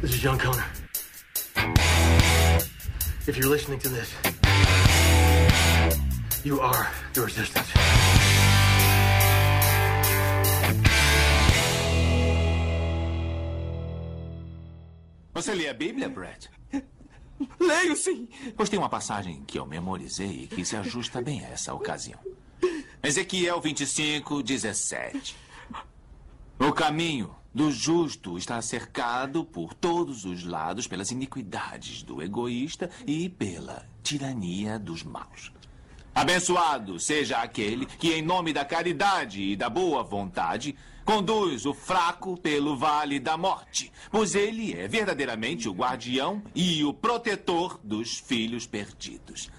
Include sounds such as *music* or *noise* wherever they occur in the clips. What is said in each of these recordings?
This is John Connor. If you're listening to this, you are the resistance. Você lê a Bíblia, Brett? *laughs* Leio sim. Pois tem uma passagem que eu memorizei e que se ajusta bem a essa ocasião. Ezequiel 25, 17. O caminho do justo está cercado por todos os lados pelas iniquidades do egoísta e pela tirania dos maus. Abençoado seja aquele que, em nome da caridade e da boa vontade, conduz o fraco pelo vale da morte, pois ele é verdadeiramente o guardião e o protetor dos filhos perdidos.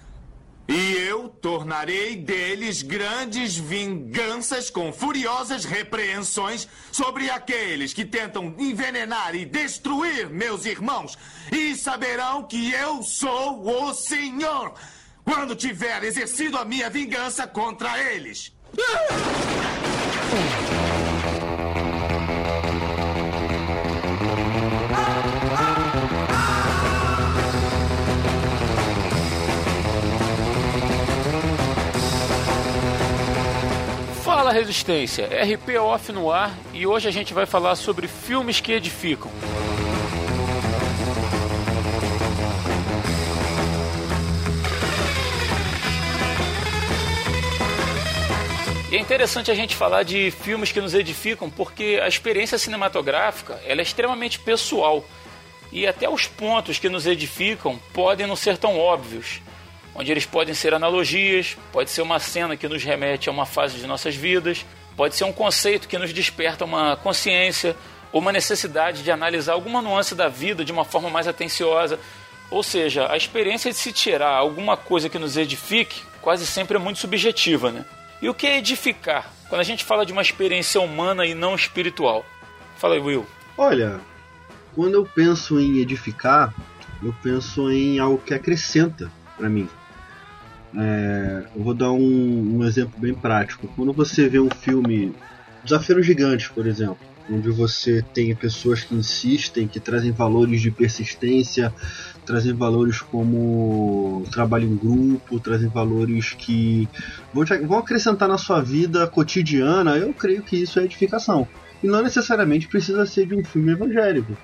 E eu tornarei deles grandes vinganças com furiosas repreensões sobre aqueles que tentam envenenar e destruir meus irmãos. E saberão que eu sou o Senhor quando tiver exercido a minha vingança contra eles. *laughs* Fala Resistência, RP Off no ar e hoje a gente vai falar sobre filmes que edificam. E é interessante a gente falar de filmes que nos edificam porque a experiência cinematográfica ela é extremamente pessoal e até os pontos que nos edificam podem não ser tão óbvios onde eles podem ser analogias, pode ser uma cena que nos remete a uma fase de nossas vidas, pode ser um conceito que nos desperta uma consciência ou uma necessidade de analisar alguma nuance da vida de uma forma mais atenciosa. Ou seja, a experiência de se tirar alguma coisa que nos edifique quase sempre é muito subjetiva, né? E o que é edificar? Quando a gente fala de uma experiência humana e não espiritual. Fala aí, Will. Olha, quando eu penso em edificar, eu penso em algo que acrescenta para mim. É, eu vou dar um, um, exemplo bem prático. Quando você vê um filme Desafios Gigantes, por exemplo, onde você tem pessoas que insistem, que trazem valores de persistência, trazem valores como trabalho em grupo, trazem valores que vão, te, vão acrescentar na sua vida cotidiana, eu creio que isso é edificação. E não necessariamente precisa ser de um filme evangélico.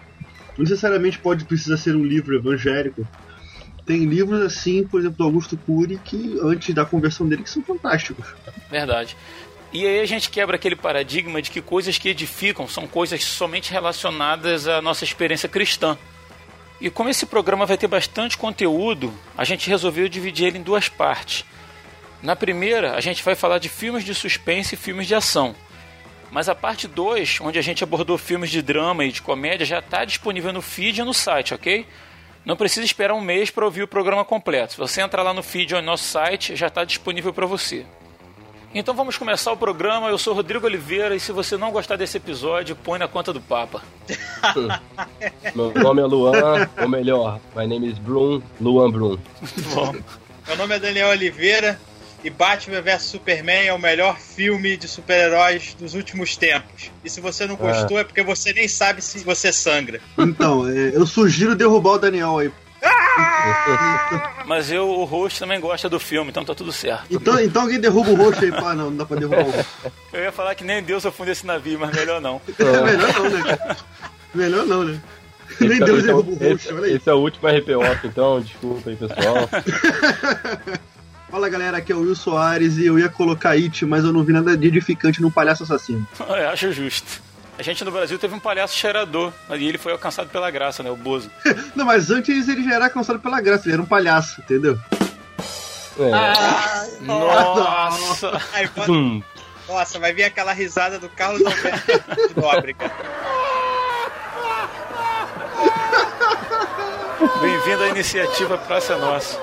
Não necessariamente pode precisar ser um livro evangélico. Tem livros assim, por exemplo, do Augusto Cury, que antes da conversão dele, que são fantásticos. Verdade. E aí a gente quebra aquele paradigma de que coisas que edificam são coisas somente relacionadas à nossa experiência cristã. E como esse programa vai ter bastante conteúdo, a gente resolveu dividir ele em duas partes. Na primeira, a gente vai falar de filmes de suspense e filmes de ação. Mas a parte 2, onde a gente abordou filmes de drama e de comédia, já está disponível no feed e no site, ok? Não precisa esperar um mês para ouvir o programa completo. Se você entrar lá no feed ou no nosso site, já está disponível para você. Então vamos começar o programa. Eu sou Rodrigo Oliveira e se você não gostar desse episódio, põe na conta do Papa. *laughs* Meu nome é Luan, ou melhor, my name is Brum, Luan Brum. Bom. Meu nome é Daniel Oliveira e Batman vs Superman é o melhor filme de super-heróis dos últimos tempos. E se você não gostou, é. é porque você nem sabe se você sangra. Então, é, eu sugiro derrubar o Daniel aí. *laughs* Mas eu, o host também gosta do filme, então tá tudo certo. Então, então alguém derruba o host aí, pá, não, não dá pra derrubar o Eu ia falar que nem Deus afunda esse navio, mas melhor não. *laughs* É, melhor não, né? Melhor não, né? Esse nem é, Deus derruba o host, esse, olha aí. Esse é o último RP Off, então, desculpa aí, pessoal. *laughs* Fala galera, aqui é o Will Soares e eu ia colocar It, mas eu não vi nada de edificante no palhaço assassino. Eu *laughs* acho justo. A gente no Brasil teve um palhaço cheirador, e ele foi alcançado pela graça, né? O Bozo. *laughs* não, mas antes ele já era alcançado pela graça, ele era um palhaço, entendeu? É. Ah, nossa! Ai, hum. Nossa, vai vir aquela risada do Carlos Alberto de Nóbrega. Bem-vindo à iniciativa Praça Nossa.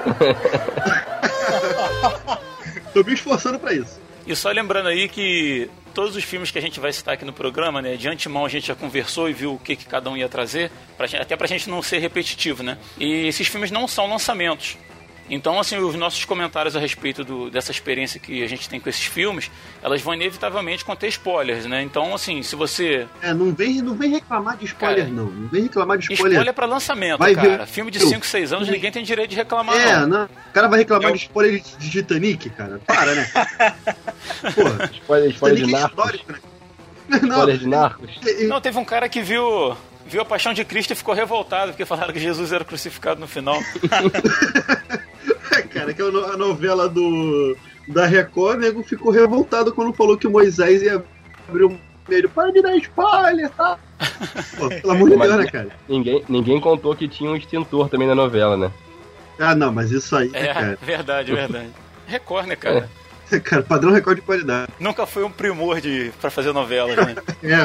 *laughs* *laughs* Tô me esforçando para isso. E só lembrando aí que todos os filmes que a gente vai citar aqui no programa, né, de antemão a gente já conversou e viu o que, que cada um ia trazer, pra gente, até pra gente não ser repetitivo, né? E esses filmes não são lançamentos. Então, assim, os nossos comentários a respeito do, dessa experiência que a gente tem com esses filmes, elas vão inevitavelmente conter spoilers, né? Então, assim, se você. É, não vem, não vem reclamar de spoiler, Cara, não. Não vem reclamar de spoiler. Spoiler pra lançamento, Vai cara. ver- Filme de 5, 6 anos, ninguém tem direito de reclamar, É, não. não. O cara vai reclamar Eu- de spoiler de Titanic, cara. Para, né? *laughs* Porra, Spoiler, spoiler de é Narcos. histórico, né? *laughs* Não, Spoiler de Narcos. Não, teve um cara que viu. Viu a paixão de Cristo e ficou revoltado, porque falaram que Jesus era crucificado no final. *laughs* *laughs* cara, aquela no- a novela do da Record, o nego ficou revoltado quando falou que Moisés ia abrir o meio. Para de dar spoiler, tá? *laughs* Pô, pelo amor de Deus, né, cara? Ninguém, ninguém contou que tinha um extintor também na novela, né? Ah, não, mas isso aí, É, cara. verdade, verdade. Record, né, cara? *laughs* Cara, padrão recorde de qualidade. Nunca foi um primor de, pra fazer novelas, né? É,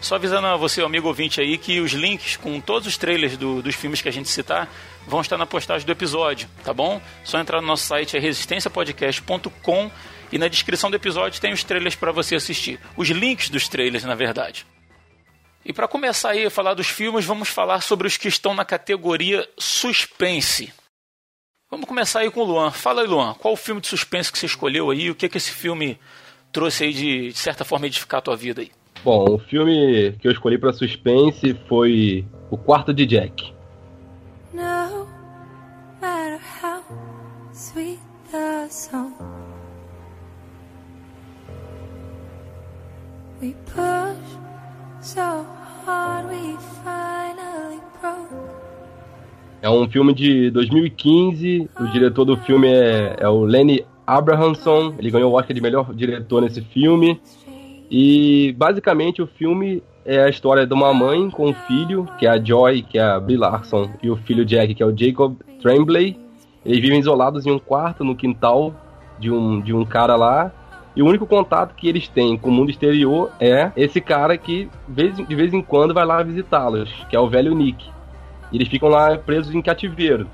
Só avisando a você, amigo ouvinte aí, que os links com todos os trailers do- dos filmes que a gente citar vão estar na postagem do episódio, tá bom? Só entrar no nosso site é resistenciapodcast.com e na descrição do episódio tem os trailers para você assistir. Os links dos trailers, na verdade. E para começar aí a falar dos filmes, vamos falar sobre os que estão na categoria suspense. Vamos começar aí com o Luan. Fala aí, Luan, qual o filme de suspense que você escolheu aí? O que que esse filme trouxe aí de, de certa forma edificar a tua vida aí? Bom, o filme que eu escolhi pra suspense foi O Quarto de Jack. É um filme de 2015. O diretor do filme é, é o Lenny Abrahamson. Ele ganhou o Oscar de melhor diretor nesse filme. E basicamente o filme é a história de uma mãe com um filho, que é a Joy, que é a Brie Larson, e o filho Jack, que é o Jacob Tremblay. Eles vivem isolados em um quarto no quintal de um, de um cara lá. E o único contato que eles têm com o mundo exterior é esse cara que de vez em quando vai lá visitá-los, que é o velho Nick. E eles ficam lá presos em cativeiro.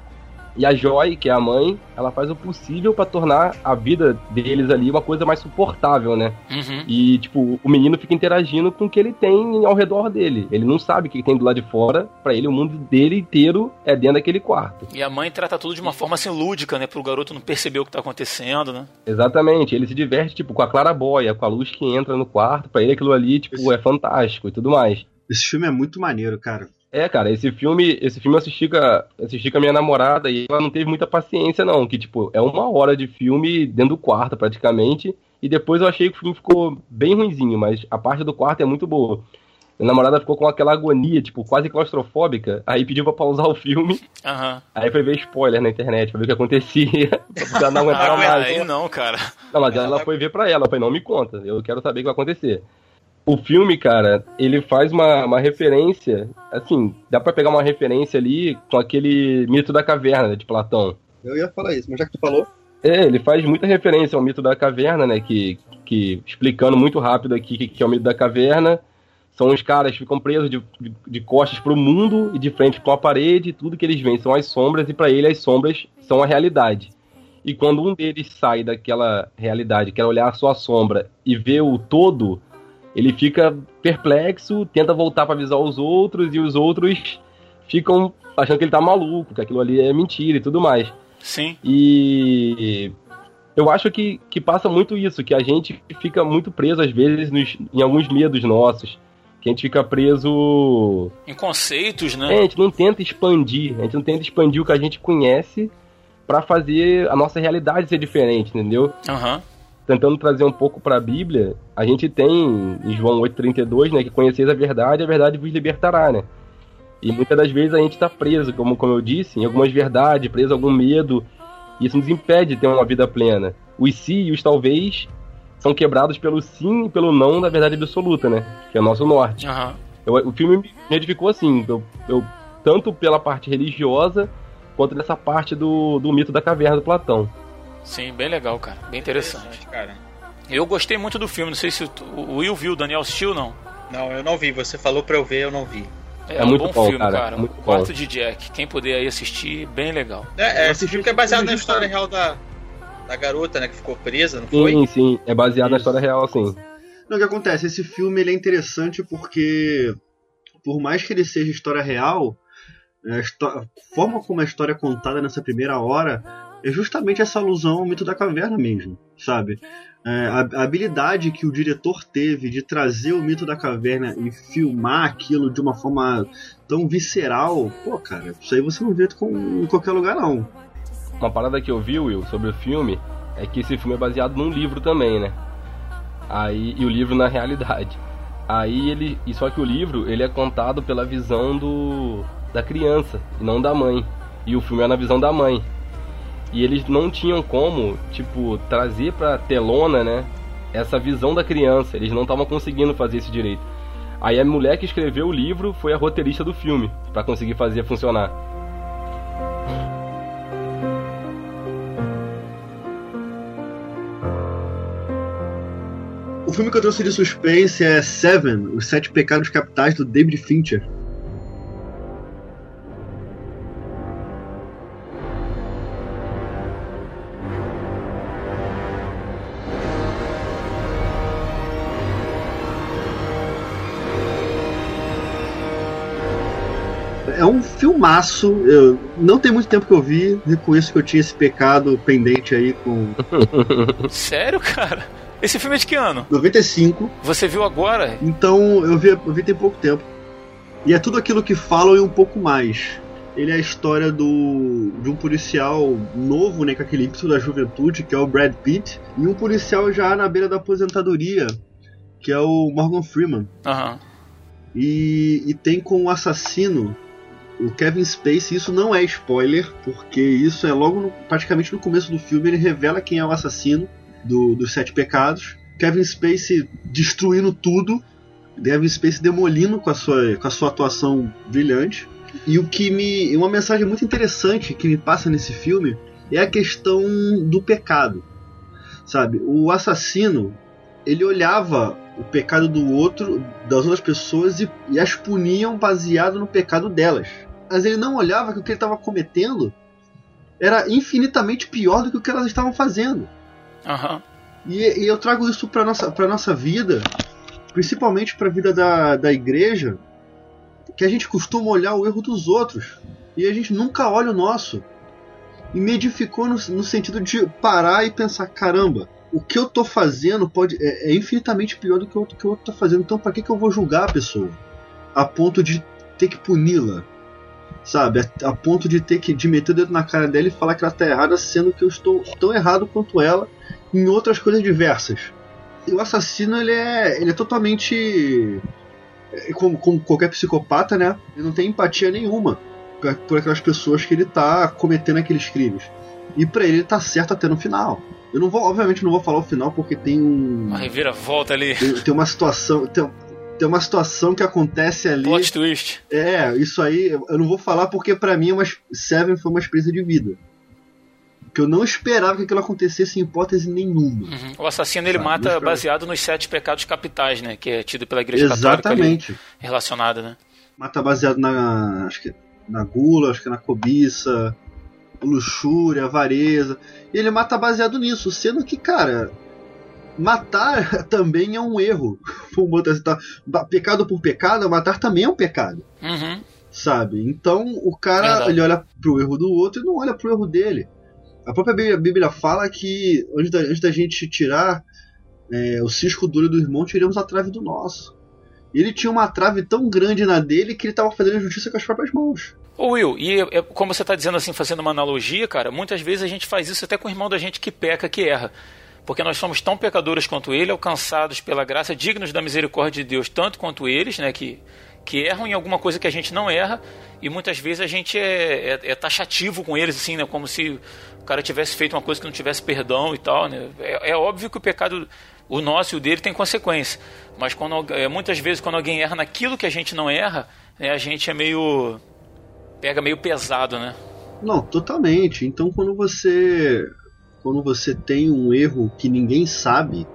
E a Joy, que é a mãe, ela faz o possível pra tornar a vida deles ali uma coisa mais suportável, né? Uhum. E, tipo, o menino fica interagindo com o que ele tem ao redor dele. Ele não sabe o que tem do lado de fora. Pra ele, o mundo dele inteiro é dentro daquele quarto. E a mãe trata tudo de uma forma assim lúdica, né? Pro garoto não perceber o que tá acontecendo, né? Exatamente. Ele se diverte, tipo, com a clarabóia, com a luz que entra no quarto. Pra ele, aquilo ali, tipo, é fantástico e tudo mais. esse filme é muito maneiro, cara. É, cara, esse filme, esse filme eu assisti com, a, assisti com a minha namorada e ela não teve muita paciência, não. Que, tipo, é uma hora de filme dentro do quarto, praticamente. E depois eu achei que o filme ficou bem ruinzinho, mas a parte do quarto é muito boa. Minha namorada ficou com aquela agonia, tipo, quase claustrofóbica. Aí pediu pra pausar o filme. Aham. Aí foi ver spoiler na internet, pra ver o que acontecia. *laughs* Ela não aguentava Ah, mais. aí não, cara. Não, mas ela foi ver pra ela, foi, não me conta, eu quero saber o que vai acontecer. O filme, cara, ele faz uma, uma referência, assim, dá pra pegar uma referência ali com aquele mito da caverna de Platão. Eu ia falar isso, mas já que tu falou. É, ele faz muita referência ao mito da caverna, né, que, que explicando muito rápido aqui o que, que é o mito da caverna, são os caras que ficam presos de, de, de costas pro mundo e de frente com a parede, e tudo que eles veem são as sombras, e pra ele as sombras são a realidade. E quando um deles sai daquela realidade, quer olhar a sua sombra e ver o todo, ele fica perplexo, tenta voltar pra avisar os outros, e os outros ficam achando que ele tá maluco, que aquilo ali é mentira e tudo mais. Sim. E eu acho que, que passa muito isso, que a gente fica muito preso, às vezes, nos- em alguns medos nossos. Que a gente fica preso. Em conceitos, É, né? a gente não tenta expandir, a gente não tenta expandir o que a gente conhece pra fazer a nossa realidade ser diferente, entendeu? Aham. Tentando trazer um pouco pra Bíblia, a gente tem em João 8,32, né? Que conheceis a verdade, a verdade vos libertará, né? E muitas das vezes a gente tá preso, como, como eu disse, em algumas verdades, preso a algum medo. E isso nos impede de ter uma vida plena. Os se e os talvez são quebrados pelo sim e pelo não da verdade absoluta, né? Que é o nosso norte. Aham. Eu- o filme me edificou assim, eu, eu- tanto pela parte religiosa, quanto dessa parte do, do mito da caverna do Platão. Sim, bem legal, cara. Bem interessante. cara. Eu gostei muito do filme. Não sei se o Will viu, o Daniel assistiu não. Não, eu não vi. Você falou pra eu ver, eu não vi. É um muito bom, bom, filme, cara, cara. muito o bom. Quarto de Jack. Quem puder aí assistir, bem legal. É, é, esse filme que é baseado na história real da, da garota, né? Que ficou presa, não foi? Sim, sim, é baseado na Isso. história real, sim. Não, o que acontece? Esse filme ele é interessante porque, por mais que ele seja história real, a forma como a história é contada nessa primeira hora é justamente essa alusão ao mito da caverna mesmo, sabe? É, a, a habilidade que o diretor teve de trazer o mito da caverna e filmar aquilo de uma forma tão visceral, pô, cara, isso aí você não vê com, em qualquer lugar não. Uma parada que eu vi, Will, sobre o filme é que esse filme é baseado num livro também, né? Aí, e o livro na realidade. Aí ele. E só que o livro ele é contado pela visão do. da criança, e não da mãe. E o filme é na visão da mãe. E eles não tinham como, tipo, trazer pra telona, né? Essa visão da criança. Eles não estavam conseguindo fazer isso direito. Aí a mulher que escreveu o livro foi a roteirista do filme, para conseguir fazer funcionar. O filme que eu trouxe de suspense é Seven, Os Sete Pecados Capitais, do David Fincher. Filmaço. Eu, não tem muito tempo que eu vi. Reconheço que eu tinha esse pecado pendente aí com *laughs* Sério, cara? Esse filme é de que ano? 95. Você viu agora? Então eu vi, eu vi tem pouco tempo. E é tudo aquilo que falam e um pouco mais. Ele é a história do, de um policial novo, né, com aquele ímpeto da juventude, que é o Brad Pitt, e um policial já na beira da aposentadoria, que é o Morgan Freeman. Aham. E, e tem como assassino o Kevin Spacey. Isso não é spoiler, porque isso é logo no- praticamente no começo do filme. Ele revela quem é o assassino do, dos Sete Pecados. Kevin Spacey destruindo tudo. Kevin Spacey demolindo com a sua, com a sua atuação brilhante. E o que me. Uma mensagem muito interessante que me passa nesse filme é a questão do pecado. Sabe? O assassino, ele olhava o pecado do outro, das outras pessoas, e, e as puniam baseado no pecado delas. Mas ele não olhava que o que ele estava cometendo era infinitamente pior do que o que elas estavam fazendo. Aham. E, e eu trago isso para nossa para nossa vida, principalmente para a vida da, da igreja, que a gente costuma olhar o erro dos outros e a gente nunca olha o nosso. E me edificou no, no sentido de parar e pensar: caramba, o que eu tô fazendo pode é, é infinitamente pior do que o outro que o outro tá fazendo. Então, para que, que eu vou julgar a pessoa a ponto de ter que puni-la? Sabe, a, a ponto de ter que de meter o dedo na cara dela e falar que ela tá errada, sendo que eu estou tão errado quanto ela em outras coisas diversas. E o assassino, ele é, ele é totalmente. é, Como, como qualquer psicopata, né? Ele não tem empatia nenhuma por- aquelas pessoas que ele tá cometendo aqueles crimes. E pra ele, ele tá certo até no final. Eu não vou, obviamente, não vou falar o final porque tem um. Uma reviravolta ali. Tem, tem uma situação. Tem, tem uma situação que acontece ali. Plot twist. É, isso aí eu não vou falar porque pra mim é uma, Seven foi uma experiência de vida. Que eu não esperava que aquilo acontecesse em hipótese nenhuma. Uhum. O assassino ele Sabe, mata baseado nos sete pecados capitais, né? Que é tido pela igreja católica ali, Exatamente. relacionada, né? Mata baseado na. Acho que na gula, acho que na cobiça, luxúria, avareza. E ele mata baseado nisso, sendo que, cara, matar *laughs* também é um erro. *laughs* Pecado por pecado, matar também é um pecado. Uhum. sabe? Então o cara Verdade. ele olha pro erro do outro e não olha pro erro dele. A própria Bíblia, a Bíblia fala que antes da, antes da gente tirar é, o cisco duro do irmão, tiramos a trave do nosso. Ele tinha uma trave tão grande na dele que ele estava fazendo justiça com as próprias mãos. Ô Will, e é, como você está dizendo assim, fazendo uma analogia, cara, muitas vezes a gente faz isso até com o irmão da gente que peca, que erra. Porque nós somos tão pecadores quanto ele, alcançados pela graça, dignos da misericórdia de Deus, tanto quanto eles, né, que, que erram em alguma coisa que a gente não erra, e muitas vezes a gente é, é, é taxativo com eles, assim, né, como se o cara tivesse feito uma coisa que não tivesse perdão e tal, né. É, é óbvio que o pecado, o nosso e o dele, tem consequência. Mas quando, é, muitas vezes, quando alguém erra naquilo que a gente não erra, né, a gente é meio pega meio pesado, né? Não, totalmente. Então quando você quando você tem um erro que ninguém sabe,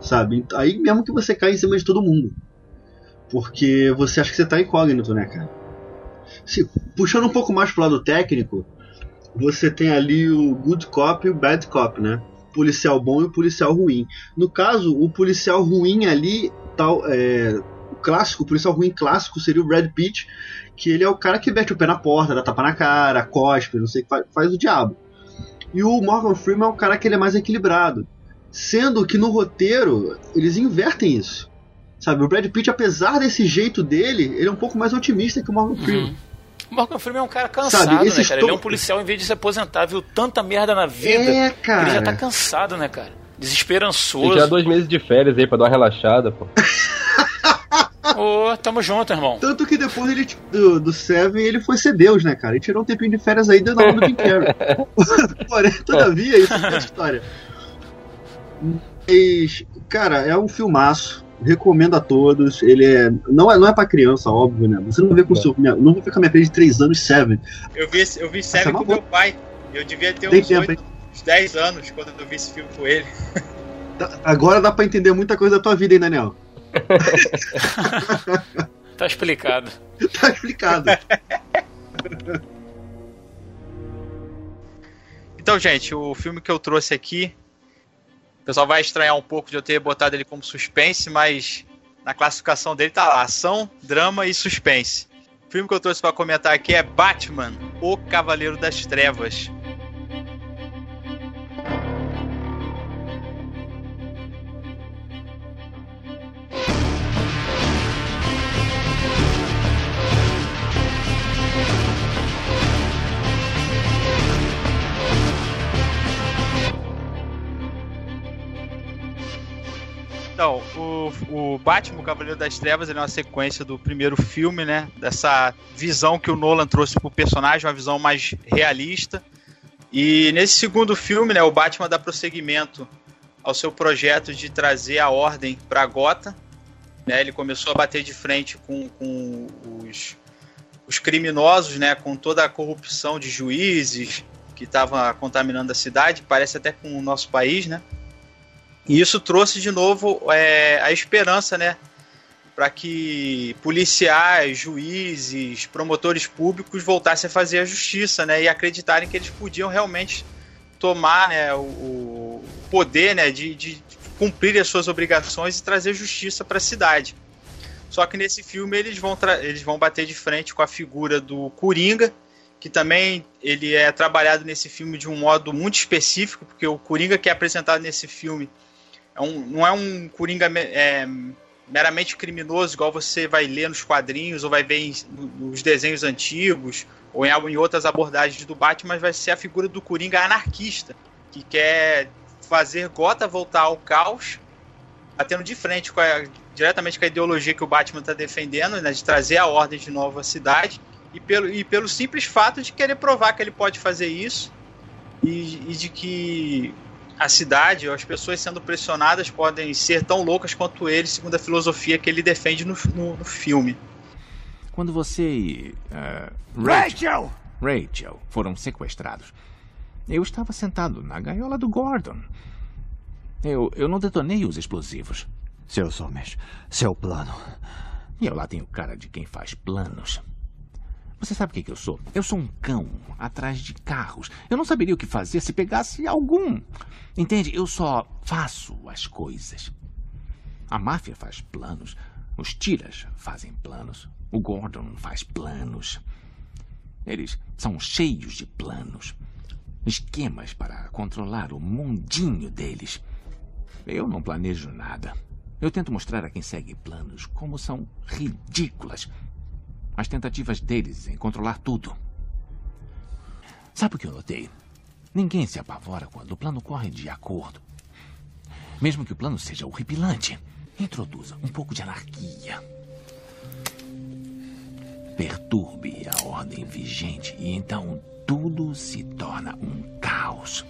sabe? Aí mesmo que você cai em cima de todo mundo. Porque você acha que você tá incógnito, né, cara? Se, puxando um pouco mais pro lado técnico, você tem ali o good cop e o bad cop, né? Policial bom e o policial ruim. No caso, o policial ruim ali, tal, é, o clássico, o policial ruim clássico seria o Brad Pitt, que ele é o cara que mete o pé na porta, dá tapa na cara, cospe, não sei, faz, faz o diabo. E o Morgan Freeman é um cara que ele é mais equilibrado. Sendo que no roteiro, eles invertem isso. Sabe, o Brad Pitt, apesar desse jeito dele, ele é um pouco mais otimista que o Morgan Freeman. Uhum. O Morgan Freeman é um cara cansado, Sabe, né, cara? Ele é um policial em vez de se aposentar, viu tanta merda na vida. É, que Ele já tá cara. cansado, né, cara? Tem Desesperançoso. já dois meses de férias aí pra dar uma relaxada, pô. *laughs* Ô, tamo junto, irmão. Tanto que depois ele, do, do Seven ele foi ser Deus, né, cara? Ele tirou um tempinho de férias aí dando aula do Jim Carrey. *laughs* Porém, todavia, isso é história. Mas, cara, é um filmaço. Recomendo a todos. Ele é. Não é, não é pra criança, óbvio, né? Você não ver com Não. seu. minha- Não com a minha filha de 3 anos, Seven. Eu vi, eu vi Seven é com boa. meu pai. Eu devia ter Tem uns, tempo, 8, hein? uns 10 anos quando eu vi esse filme com ele. Tá- Agora dá pra entender muita coisa da tua vida, hein, Daniel? *laughs* Tá explicado. Tá explicado. Então, gente, o filme que eu trouxe aqui, o pessoal vai estranhar um pouco de eu ter botado ele como suspense, mas na classificação dele tá lá, ação, drama e suspense. O filme que eu trouxe para comentar aqui é Batman, O Cavaleiro das Trevas. Então, o, o Batman, o Cavaleiro das Trevas, ele é uma sequência do primeiro filme, né? Dessa visão que o Nolan trouxe pro personagem, uma visão mais realista. E nesse segundo filme, né, o Batman dá prosseguimento ao seu projeto de trazer a ordem para Gotham. Né? Ele começou a bater de frente com, com os, os criminosos, né? Com toda a corrupção de juízes que estavam contaminando a cidade, parece até com o nosso país, né? E isso trouxe de novo é, a esperança, né? Para que policiais, juízes, promotores públicos voltassem a fazer a justiça, né? E acreditarem que eles podiam realmente tomar né, o, o poder né, de, de cumprir as suas obrigações e trazer justiça para a cidade. Só que nesse filme eles vão, eles vão bater de frente com a figura do Coringa, que também ele é trabalhado nesse filme de um modo muito específico, porque o Coringa que é apresentado nesse filme é um, não é um Coringa é, meramente criminoso, igual você vai ler nos quadrinhos ou vai ver em- nos desenhos antigos ou em, em outras abordagens do Batman, mas vai ser a figura do Coringa anarquista, que quer fazer Gotham voltar ao caos, batendo de frente com a- diretamente com a ideologia que o Batman está defendendo, né, de trazer a ordem de novo à cidade, e pelo, e pelo simples fato de querer provar que ele pode fazer isso e, e de que a cidade, ou as pessoas sendo pressionadas, podem ser tão loucas quanto ele, segundo a filosofia que ele defende no, no- no filme. Quando você e. ah, Rachel! Rachel foram sequestrados. Eu estava sentado na gaiola do Gordon. Eu, eu não detonei os explosivos. Seus homens, seu plano. E eu lá tenho cara de quem faz planos. Você sabe o que, que eu sou? Eu sou um cão atrás de carros. Eu não saberia o que fazer se pegasse algum. Entende? Eu só faço as coisas. A máfia faz planos. Os tiras fazem planos. O Gordon faz planos. Eles são cheios de planos. Esquemas para controlar o mundinho deles. Eu não planejo nada. Eu tento mostrar a quem segue planos como são ridículas as tentativas deles em controlar tudo. Sabe o que eu notei? Ninguém se apavora quando o plano corre de acordo. Mesmo que o plano seja horripilante, introduza um pouco de anarquia. Perturbe a ordem vigente e então tudo se torna um caos.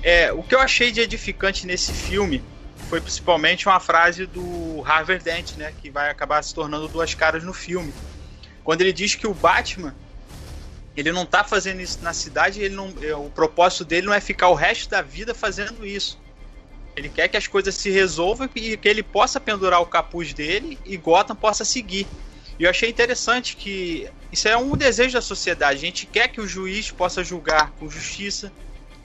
É, o que eu achei de edificante nesse filme foi principalmente uma frase do Harvey Dent, né, que vai acabar se tornando duas caras no filme. Quando ele diz que o Batman ele não tá fazendo isso na cidade, ele não, é, o propósito dele não é ficar o resto da vida fazendo isso. Ele quer que as coisas se resolvam e que ele possa pendurar o capuz dele e Gotham possa seguir. E eu achei interessante que isso é um desejo da sociedade. A gente quer que o juiz possa julgar com justiça.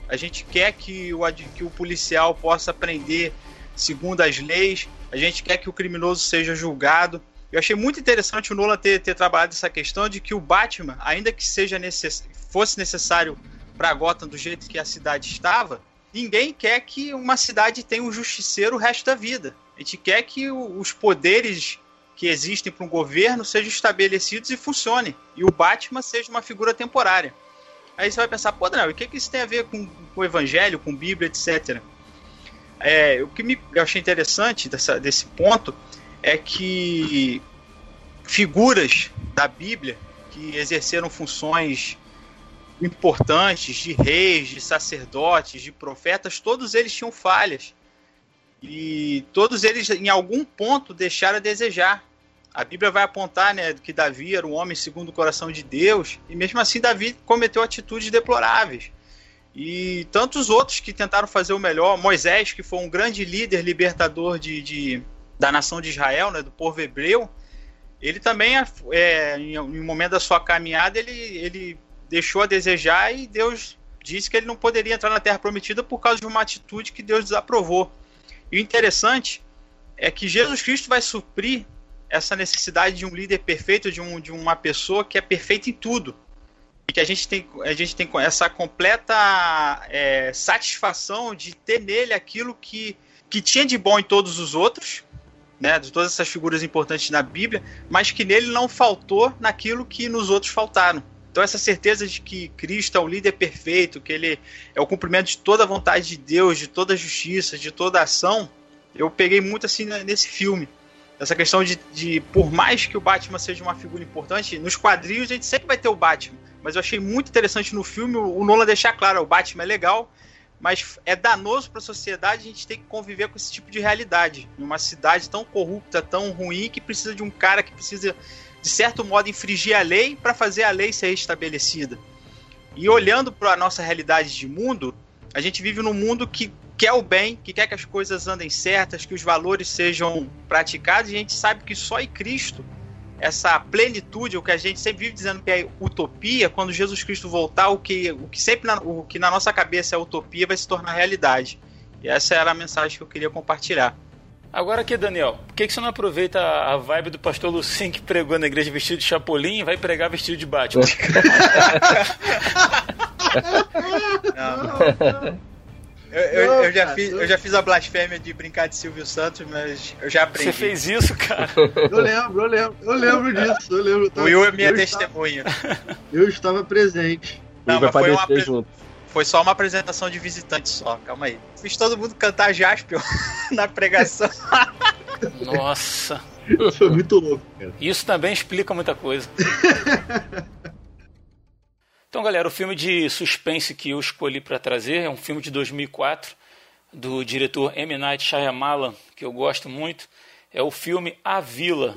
A gente quer que o, que o policial possa prender segundo as leis. A gente quer que o criminoso seja julgado. Eu achei muito interessante o Nolan ter, ter trabalhado essa questão de que o Batman, ainda que seja necess... fosse necessário para Gotham do jeito que a cidade estava, ninguém quer que uma cidade tenha um justiceiro o resto da vida. A gente quer que os poderes que existem para um governo sejam estabelecidos e funcionem. E o Batman seja uma figura temporária. Aí você vai pensar, pô, Daniel, o que, que isso tem a ver com, com o Evangelho, com Bíblia, etc. É, o que me, eu achei interessante dessa, desse ponto é que figuras da Bíblia que exerceram funções importantes de reis, de sacerdotes, de profetas, todos eles tinham falhas. E todos eles, em algum ponto, deixaram a desejar. A Bíblia vai apontar né, que Davi era um homem segundo o coração de Deus, e mesmo assim Davi cometeu atitudes deploráveis. E tantos outros que tentaram fazer o melhor. Moisés, que foi um grande líder libertador de, de da nação de Israel, né, do povo hebreu, ele também, é, em um momento da sua caminhada, ele, ele deixou a desejar e Deus disse que ele não poderia entrar na Terra Prometida por causa de uma atitude que Deus desaprovou. E o interessante é que Jesus Cristo vai suprir essa necessidade de um líder perfeito, de, um, de uma pessoa que é perfeita em tudo. E que a gente tem, a gente tem essa completa é, satisfação de ter nele aquilo que, que tinha de bom em todos os outros, né, de todas essas figuras importantes na Bíblia, mas que nele não faltou naquilo que nos outros faltaram. Então essa certeza de que Cristo é o líder perfeito, que ele é o cumprimento de toda a vontade de Deus, de toda a justiça, de toda a ação, eu peguei muito assim nesse filme. Essa questão de, de, por mais que o Batman seja uma figura importante, nos quadrinhos a gente sempre vai ter o Batman. Mas eu achei muito interessante no filme o Nolan deixar claro, o Batman é legal, mas é danoso para a sociedade a gente ter que conviver com esse tipo de realidade. Em uma cidade tão corrupta, tão ruim, que precisa de um cara que precisa, de certo modo, infringir a lei para fazer a lei ser estabelecida. E olhando para a nossa realidade de mundo, a gente vive num mundo que quer o bem, que quer que as coisas andem certas, que os valores sejam praticados, e a gente sabe que só em Cristo essa plenitude, o que a gente sempre vive dizendo que é utopia, quando Jesus Cristo voltar, o que, o que sempre na, o que na nossa cabeça é utopia vai se tornar realidade. E essa era a mensagem que eu queria compartilhar. Agora aqui, Daniel, por que, que você não aproveita a vibe do pastor Lucim que pregou na igreja vestido de Chapolin e vai pregar vestido de Batman? *laughs* não, não. *laughs* Eu, eu, eu, já fiz, eu já fiz a blasfêmia de brincar de Silvio Santos, mas eu já aprendi. Você fez isso, cara? Eu lembro, eu lembro, eu lembro disso, eu lembro. o Will é minha testemunha. Estava, eu estava presente. Não, mas foi, uma, junto. foi só uma apresentação de visitante só, calma aí. Fiz todo mundo cantar Jaspion *laughs* na pregação. Nossa. Foi muito louco, cara. Isso também explica muita coisa. *laughs* Então, galera, o filme de suspense que eu escolhi para trazer é um filme de 2004 do diretor M. Night Shyamalan, que eu gosto muito. É o filme A Vila.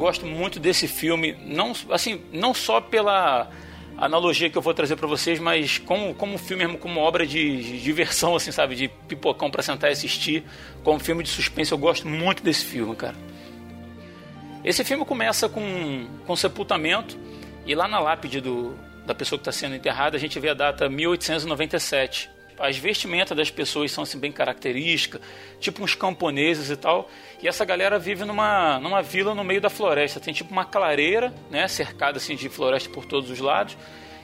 Gosto muito desse filme, não, assim, não só pela analogia que eu vou trazer para vocês, mas como, como filme mesmo, como obra de, de diversão, assim, sabe? De pipocão para sentar e assistir. Como filme de suspense, eu gosto muito desse filme, cara. Esse filme começa com, com sepultamento, e lá na lápide do, da pessoa que está sendo enterrada, a gente vê a data 1897 as vestimentas das pessoas são assim bem características, tipo uns camponeses e tal. E essa galera vive numa, numa vila no meio da floresta. Tem tipo uma clareira, né, cercada assim de floresta por todos os lados.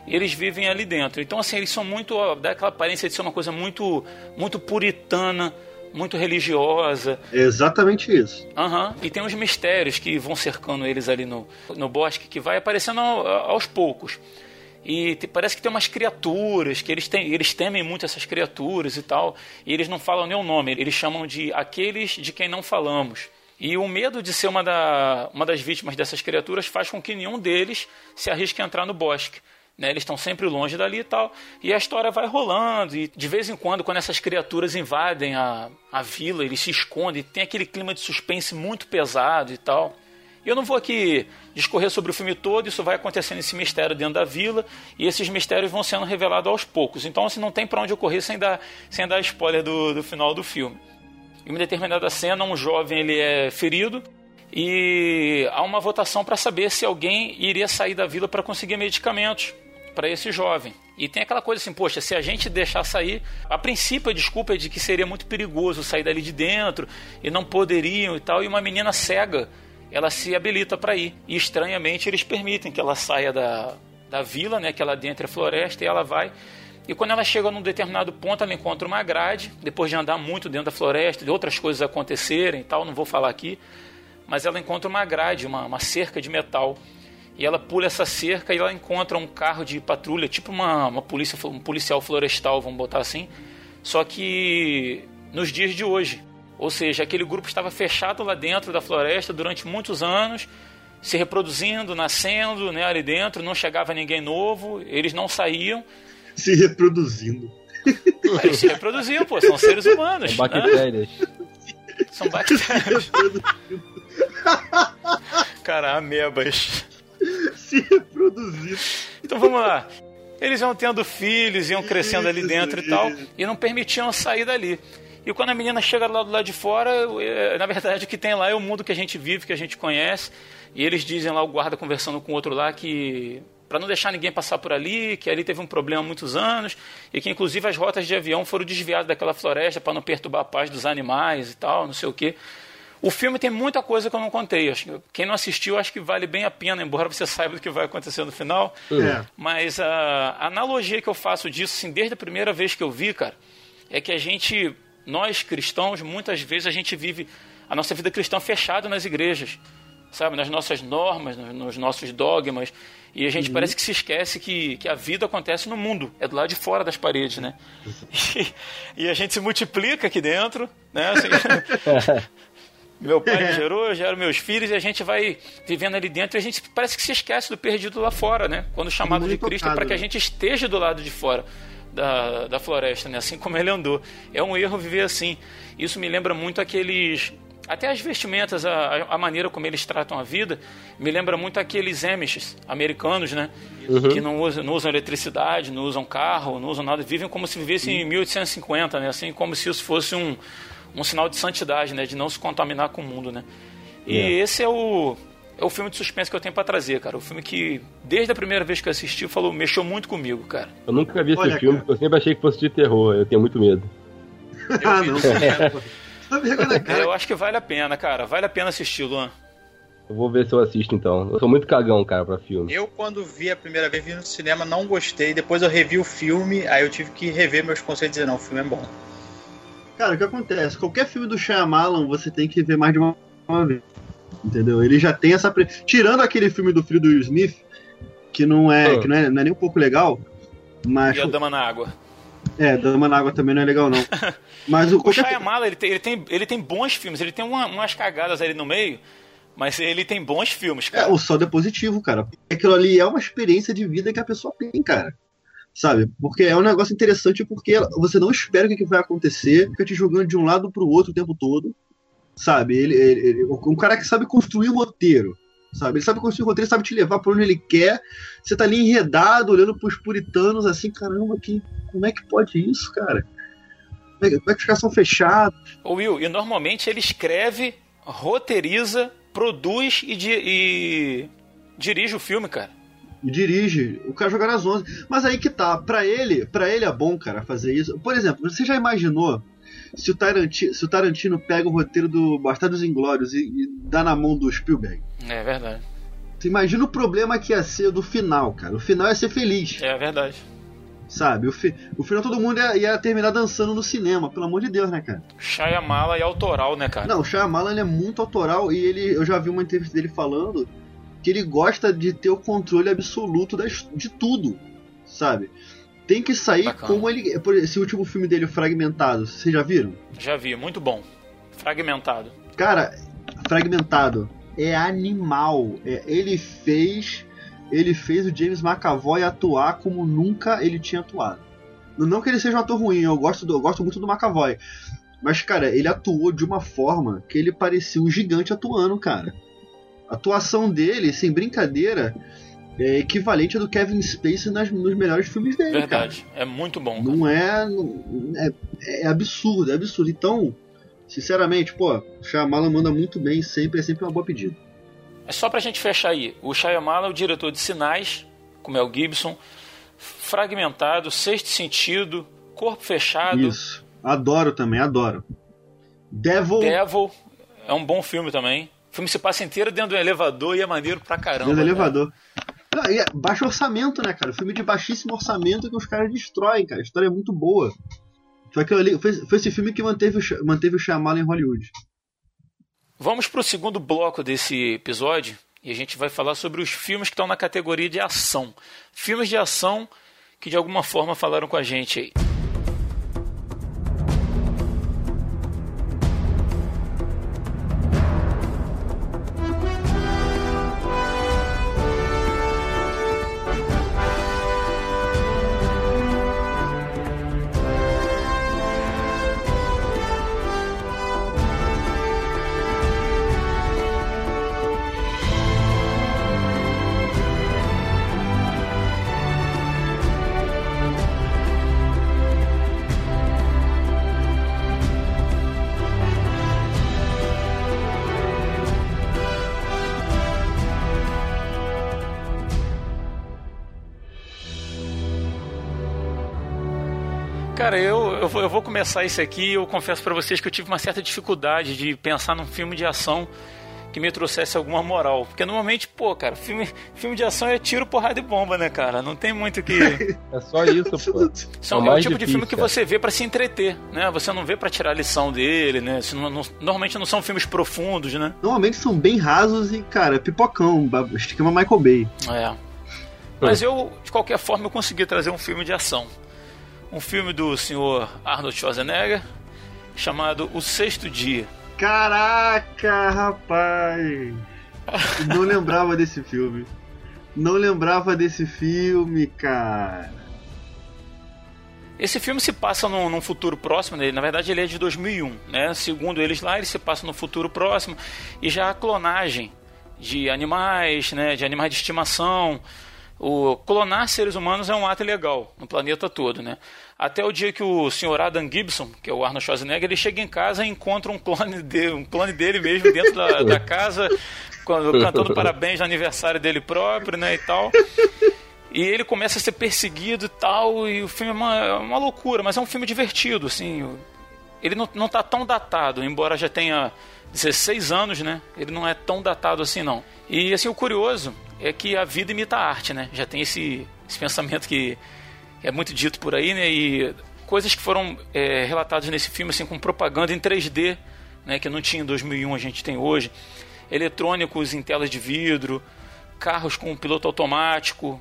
E eles vivem ali dentro. Então assim, eles são muito dá aquela aparência de ser uma coisa muito muito puritana, muito religiosa. exatamente isso. Uhum. E tem uns mistérios que vão cercando eles ali no, no bosque que vai aparecendo aos poucos. E parece que tem umas criaturas, que eles, têm, eles temem muito essas criaturas e tal. E eles não falam nem o nome, eles chamam de aqueles de quem não falamos. E o medo de ser uma, da, uma das vítimas dessas criaturas faz com que nenhum deles se arrisque a entrar no bosque. Né, eles estão sempre longe dali e tal. E a história vai rolando. E de vez em quando, quando essas criaturas invadem a, a vila, eles se escondem. Tem aquele clima de suspense muito pesado e tal. Eu não vou aqui discorrer sobre o filme todo, isso vai acontecendo esse mistério dentro da vila e esses mistérios vão sendo revelados aos poucos. Então, assim, não tem para onde ocorrer sem dar, sem dar spoiler do, do final do filme. Em uma determinada cena, um jovem ele é ferido e há uma votação para saber se alguém iria sair da vila para conseguir medicamentos para esse jovem. E tem aquela coisa assim, poxa, se a gente deixar sair, a princípio a desculpa é de que seria muito perigoso sair dali de dentro e não poderiam e tal, e uma menina cega, ela se habilita para ir. E estranhamente eles permitem que ela saia da, da vila, né, que ela adentre a floresta e ela vai. E quando ela chega num determinado ponto, ela encontra uma grade, depois de andar muito dentro da floresta, de outras coisas acontecerem e tal, não vou falar aqui, mas ela encontra uma grade, uma, uma cerca de metal. E ela pula essa cerca e ela encontra um carro de patrulha, tipo uma, uma polícia, um policial florestal, vamos botar assim. Só que nos dias de hoje. Ou seja, aquele grupo estava fechado lá dentro da floresta durante muitos anos, se reproduzindo, nascendo né, ali dentro, não chegava ninguém novo, eles não saíam. Se reproduzindo. Eles se reproduziam, pô, são seres humanos. São bactérias. Né? São *laughs* bactérias. Cara, amebas. Se reproduzindo. Então vamos lá. Eles iam tendo filhos, iam crescendo ali dentro e tal, e não permitiam sair dali. E quando a menina chega lá do lado de fora, é, na verdade o que tem lá é o mundo que a gente vive, que a gente conhece. E eles dizem lá, o guarda conversando com o outro lá, que para não deixar ninguém passar por ali, que ali teve um problema há muitos anos, e que inclusive as rotas de avião foram desviadas daquela floresta para não perturbar a paz dos animais e tal, não sei o quê. O filme tem muita coisa que eu não contei. Quem não assistiu, acho que vale bem a pena, embora você *laughs* saiba do que vai acontecer no final. É. Mas a, a analogia que eu faço disso, assim, desde a primeira vez que eu vi, cara, é que a gente, nós cristãos, muitas vezes a gente vive a nossa vida cristã fechada nas igrejas, sabe? Nas nossas normas, nos, nos nossos dogmas. E a gente parece que se esquece que, que a vida acontece no mundo, é do lado de fora das paredes, né? E, *laughs* e a gente se multiplica aqui dentro, né? Assim, *laughs* meu pai me gerou, eu gero meus filhos e a gente vai vivendo ali dentro e a gente parece que se esquece do perdido lá fora, né? Quando o chamado de Cristo é para que a né? gente esteja do lado de fora da, da floresta, né? Assim como ele andou. É um erro viver assim. Isso me lembra muito aqueles. Até as vestimentas, a, a maneira como eles tratam a vida, me lembra muito aqueles Amish americanos, né? Que não usam, não usam eletricidade, não usam carro, não usam nada, vivem como se vivessem em 1850, né? Assim, como se isso fosse um, um sinal de santidade, né? De não se contaminar com o mundo, né? E É. esse é o, é o filme de suspense que eu tenho pra trazer, cara. O filme que, desde a primeira vez que eu assisti, falou, mexeu muito comigo, cara. Eu nunca vi esse Olha, filme, cara. porque eu sempre achei que fosse de terror. Eu tenho muito medo. *laughs* ah, não. *laughs* É, cara. eu acho que vale a pena, cara. Vale a pena assistir, Luan. Eu vou ver se eu assisto então. Eu sou muito cagão, cara, pra filme. Eu, quando vi a primeira vez, vi no cinema, não gostei. Depois eu revi o filme, aí eu tive que rever meus conceitos e dizer, não, o filme é bom. Cara, o que acontece? Qualquer filme do Shyamalan você tem que ver mais de uma, uma vez. Entendeu? Ele já tem essa. Pre... Tirando aquele filme do filho do Will Smith, que não é, Ah. que não é, não é nem um pouco legal, mas. E a Dama na Água. É, Dama na Água também não é legal, não. *laughs* Mas o. O Qualquer... Shyamalan, ele tem, ele, tem, ele tem bons filmes. Ele tem uma- umas cagadas ali no meio, mas ele tem bons filmes, É, cara. o saldo é positivo, cara. Aquilo ali é uma experiência de vida que a pessoa tem, cara. Sabe? Porque é um negócio interessante porque você não espera o que, que vai acontecer, fica te jogando de um lado pro outro o tempo todo. Sabe? Ele, ele, ele- um cara que sabe construir um roteiro. Sabe? Ele sabe construir um roteiro, sabe te levar pra onde ele quer. Você tá ali enredado, olhando pros puritanos assim, caramba, que, como é que pode isso, cara? Como é, que- como é que os caras são fechados? Ô Will, e normalmente ele escreve, roteiriza, produz e, di- e dirige o filme, cara. E dirige, o cara joga nas 11. Mas aí que tá, pra ele, para ele é bom, cara, fazer isso. Por exemplo, você já imaginou se o Tarantino, se o Tarantino pega o roteiro do Bastardos Inglórios e, e dá na mão do Spielberg? É verdade. Você imagina o problema que ia ser do final, cara. O final ia ser feliz, É verdade. sabe? O, fi, o final todo mundo ia, ia terminar dançando no cinema, pelo amor de Deus, né, cara? Shyamala e autoral, né, cara? Não, o Shyamalan ele é muito autoral e ele, eu já vi uma entrevista dele falando que ele gosta de ter o controle absoluto das, de tudo, sabe? Tem que sair Bacana. como ele. Por esse último filme dele, Fragmentado, vocês já viram? Já vi, muito bom. Fragmentado. Cara, Fragmentado é animal. É, ele fez. Ele fez o James McAvoy atuar como nunca ele tinha atuado. Não que ele seja um ator ruim, eu gosto, do- eu gosto muito do McAvoy. Mas, cara, ele atuou de uma forma que ele parecia um gigante atuando, cara. A atuação dele, sem brincadeira, é equivalente à do Kevin Spacey nas, nos melhores filmes dele, cara. Verdade. É muito bom. cara. Não é, é. É absurdo, é absurdo. Então, Sinceramente, pô, o Shyamalan manda muito bem, sempre é sempre uma boa pedida. É só pra gente fechar aí. O Shyamalan é o diretor de Sinais, com Mel Gibson, Fragmentado, Sexto Sentido, Corpo Fechado. Isso. Adoro também, adoro. Devil. Devil é um bom filme também. O filme se passa inteiro dentro de um elevador e é maneiro pra caramba. Dentro do elevador. E é baixo orçamento, né, cara? Filme de baixíssimo orçamento que os caras destroem, cara. A história é muito boa. Foi, aquilo foi, foi esse filme que manteve, manteve o Shyamalan em Hollywood. Vamos pro segundo bloco desse episódio e a gente vai falar sobre os filmes que estão na categoria de ação. Filmes de ação que de alguma forma falaram com a gente aí. Começar isso aqui eu confesso para vocês que eu tive uma certa dificuldade de pensar num filme de ação que me trouxesse alguma moral. Porque normalmente, pô, cara, filme, filme de ação é tiro, porrada e bomba, né, cara? Não tem muito que. *laughs* É só isso, pô. São, é, é o tipo difícil, de filme que cara. você vê para se entreter, né? Você não vê para tirar a lição dele, né? Não, não, normalmente não são filmes profundos, né? Normalmente são bem rasos e, cara, pipocão, esquema Michael Bay. É. Mas eu, de qualquer forma, eu consegui trazer um filme de ação um filme do senhor Arnold Schwarzenegger chamado O Sexto Dia. Caraca, rapaz! Não lembrava desse filme. Não lembrava desse filme, cara. Esse filme se passa num, num, futuro próximo, na verdade ele é de 2001, né? Segundo eles lá, ele se passa no futuro próximo e já a clonagem de animais, né? De animais de estimação, o clonar seres humanos é um ato ilegal no planeta todo, né? Até o dia que o senhor Adam Gibson, que é o Arnold Schwarzenegger, ele chega em casa e encontra um clone dele, um clone dele mesmo dentro da, *laughs* da casa, cantando parabéns no aniversário dele próprio, né, e tal. E ele começa a ser perseguido e tal, e o filme é uma, é uma loucura, mas é um filme divertido, assim. Ele não, não tá tão datado, embora já tenha 16 anos, né? Ele não é tão datado assim, não. E, assim, o curioso é que a vida imita a arte, né? Já tem esse, esse pensamento que é muito dito por aí, né? E coisas que foram é, relatadas nesse filme, assim, com propaganda em 3D, né? Que não tinha em 2001, a gente tem hoje. Eletrônicos em telas de vidro, carros com piloto automático,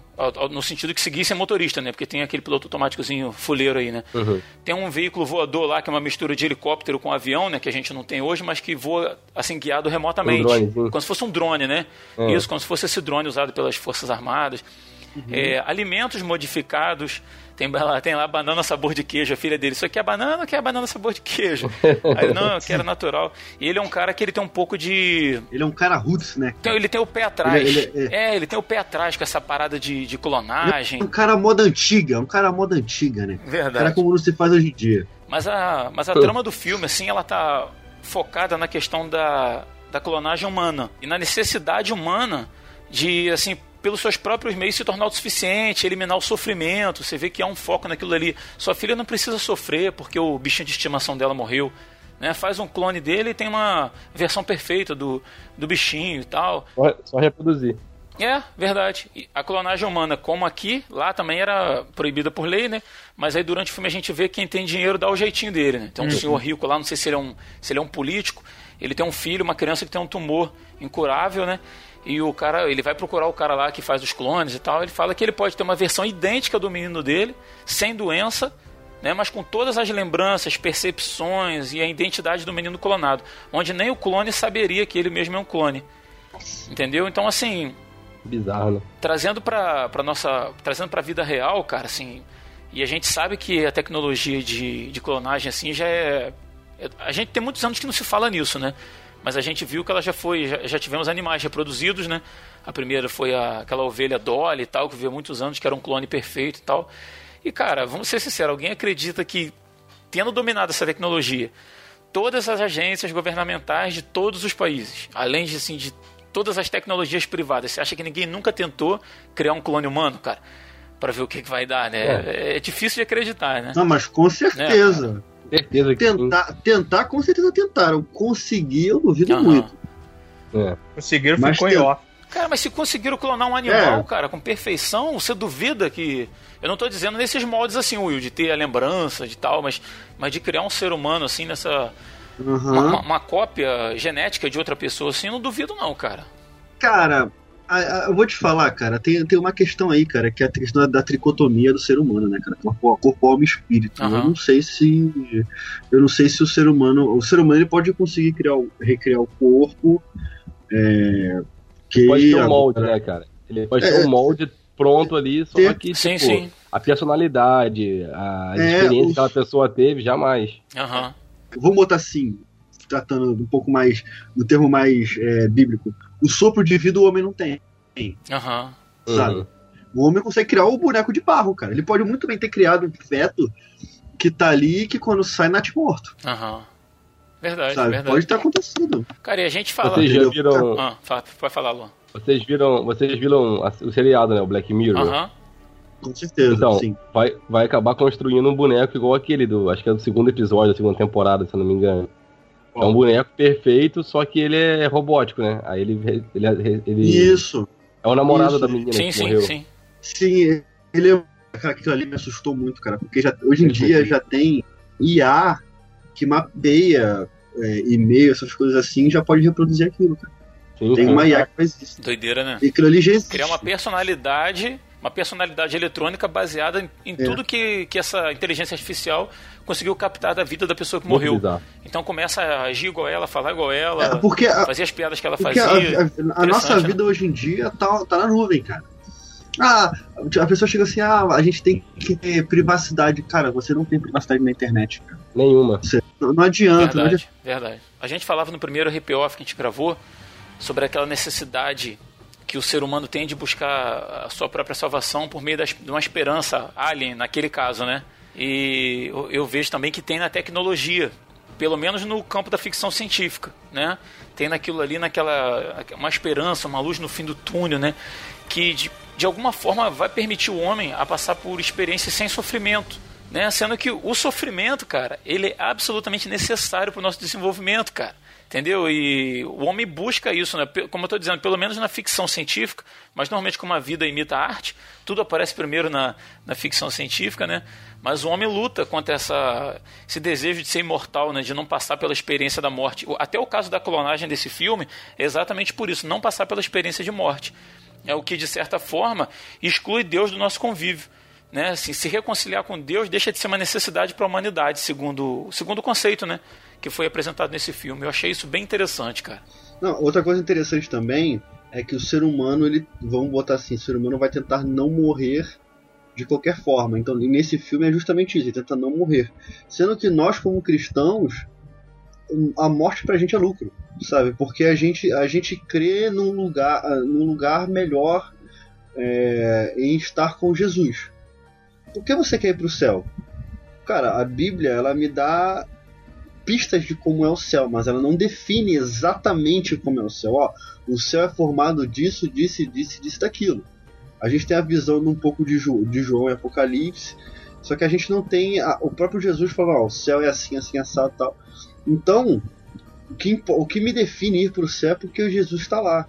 no sentido que seguissem motorista, né? Porque tem aquele piloto automáticozinho fuleiro aí, né? Uhum. Tem um veículo voador lá que é uma mistura de helicóptero com avião, né? Que a gente não tem hoje, mas que voa assim guiado remotamente, um drone, como se fosse um drone, né? Uhum. Isso, como se fosse esse drone usado pelas forças armadas. Uhum. É, alimentos modificados tem lá, tem lá banana sabor de queijo, a filha dele. Isso aqui é banana ou quer banana sabor de queijo? *laughs* Aí, não, eu quero natural. E ele é um cara que ele tem um pouco de. Ele é um cara roots, né? Então, ele tem o pé atrás. Ele, ele, é... é... ele tem o pé atrás com essa parada de, de clonagem. É um cara moda antiga, um cara moda antiga, né? Verdade. Um cara como não se faz hoje em dia. Mas a, mas a trama do filme, assim, ela tá focada na questão da, da clonagem humana e na necessidade humana de, assim, pelos seus próprios meios se tornar autossuficiente, eliminar o sofrimento. Você vê que há um foco naquilo ali. Sua filha não precisa sofrer porque o bichinho de estimação dela morreu. Né? Faz um clone dele e tem uma versão perfeita do, do bichinho e tal. Só, só reproduzir. É, verdade. A clonagem humana, como aqui, lá também era proibida por lei, né? Mas aí durante o filme a gente vê quem tem dinheiro dá o jeitinho dele, né? Então, um uhum. senhor rico lá, não sei se ele, é um, se ele é um político, ele tem um filho, uma criança que tem um tumor incurável, né? E o cara, ele vai procurar o cara lá que faz os clones e tal. Ele fala que ele pode ter uma versão idêntica do menino dele, sem doença, né, mas com todas as lembranças, percepções e a identidade do menino clonado, onde nem o clone saberia que ele mesmo é um clone. Entendeu? Então assim, bizarro, né? Trazendo para para nossa, trazendo para a vida real, cara, assim, e a gente sabe que a tecnologia de, de clonagem assim já é, é a gente tem muitos anos que não se fala nisso, né? Mas a gente viu que ela já foi, já, já tivemos animais reproduzidos, né? A primeira foi a, aquela ovelha Dolly e tal, que viveu muitos anos, que era um clone perfeito e tal. E cara, vamos ser sinceros, alguém acredita que tendo dominado essa tecnologia, todas as agências governamentais de todos os países, além de, assim, de todas as tecnologias privadas. Você acha que ninguém nunca tentou criar um clone humano, cara? Para ver o que, que vai dar, né? É. é. difícil de acreditar, né? Não, mas com certeza. É, certeza que tentar, tentar, com certeza tentaram. Conseguir, eu duvido uhum. muito. É. Conseguiram, mas ficou em off. Cara, mas se conseguiram clonar um animal, é. cara, com perfeição, você duvida que. Eu não tô dizendo nesses moldes assim, Will, de ter a lembrança de tal, mas, mas de criar um ser humano assim nessa. Uhum. Uma, uma, cópia genética de outra pessoa assim, eu não duvido não, cara. Cara, eu vou te falar, cara, tem, tem uma questão aí, cara, que é a questão da, da tricotomia do ser humano, né, cara? Corpo, corpo alma e espírito. Uhum. Eu não sei se. Eu não sei se o ser humano. O ser humano ele pode conseguir criar, recriar o corpo. É, que pode ter um molde, né, cara? Ele pode é, ter um molde pronto ali, só ter, que sim, tipo, sim. a personalidade, a é, experiência os... que aquela pessoa teve, jamais. Uhum. Vamos botar assim, tratando um pouco mais do termo mais é, bíblico. O sopro de vida o homem não tem. Uhum. Sabe? O homem consegue criar o boneco de barro, cara. Ele pode muito bem ter criado um feto que tá ali que quando sai nasce morto. Aham. Uhum. Verdade, Sabe? verdade. Pode ter acontecido. Cara, e a gente fala. Vocês já viram. Ah, pode falar, Luan. Vocês viram, vocês viram o seriado, né? O Black Mirror. Aham. Uhum. Com certeza, então, sim. Vai, vai acabar construindo um boneco igual aquele do. Acho que é do segundo episódio da segunda temporada, se eu não me engano. É um boneco perfeito, só que ele é robótico, né? Aí ele. ele, ele Isso. É o namorado Isso. da menina sim, que sim, morreu. Sim, sim. ele é. Cara, aquilo ali me assustou muito, cara. Porque já, hoje em dia já tem IA que mapeia é, e-mail, essas coisas assim, já pode reproduzir aquilo, cara. Sim, Tem uma IA que faz isso. Doideira, né? E aquilo ali já existe. Criar uma personalidade, uma personalidade eletrônica baseada em, em é. tudo que, que essa inteligência artificial conseguiu captar da vida da pessoa que Muito morreu. bizarro. Então começa a agir igual ela, falar igual ela, É, porque a- fazer as piadas que ela fazia. a, a- a nossa né? vida hoje em dia tá, tá na nuvem, cara. Ah, a pessoa chega assim, ah, a gente tem que ter privacidade. Cara, você não tem privacidade na internet, cara. Nenhuma. Você, não, não adianta, não adianta. Verdade, verdade. A gente falava no primeiro RP Off que a gente gravou sobre aquela necessidade que o ser humano tem de buscar a sua própria salvação por meio das- de uma esperança alien, naquele caso, né? E eu, eu vejo também que tem na tecnologia, pelo menos no campo da ficção científica, né? Tem naquilo ali, naquela uma esperança, uma luz no fim do túnel, né? Que de, de alguma forma vai permitir o homem a passar por experiências sem sofrimento, né? Sendo que o sofrimento, cara, ele é absolutamente necessário para o nosso desenvolvimento, cara. Entendeu? E o homem busca isso, né? Como eu estou dizendo, pelo menos na ficção científica, mas normalmente como a vida imita a arte, tudo aparece primeiro na, na ficção científica, né? Mas o homem luta contra essa, esse desejo de ser imortal, né? De não passar pela experiência da morte. Até o caso da clonagem desse filme é exatamente por isso, não passar pela experiência de morte. É o que, de certa forma, exclui Deus do nosso convívio. Né? Assim, se reconciliar com Deus deixa de ser uma necessidade para a humanidade, segundo, segundo o conceito né? que foi apresentado nesse filme. Eu achei isso bem interessante, cara. Não, outra coisa interessante também é que o ser humano, ele, vamos botar assim, o ser humano vai tentar não morrer de qualquer forma. Então, nesse filme é justamente isso, ele tenta não morrer. Sendo que nós, como cristãos, a morte pra gente é lucro, sabe? Porque a gente, a gente crê num lugar, num lugar melhor é, em estar com Jesus. Por que você quer ir pro céu? Cara, a Bíblia, ela me dá pistas de como é o céu, mas ela não define exatamente como é o céu. Ó, o céu é formado disso, disso, disso, disso, daquilo. A gente tem a visão de um pouco de, Jo- de João e Apocalipse, só que a gente não tem. a- o próprio Jesus falou: ó, o céu é assim, assim, assado tal. Então, o que, o que me define ir pro céu é porque o Jesus está lá.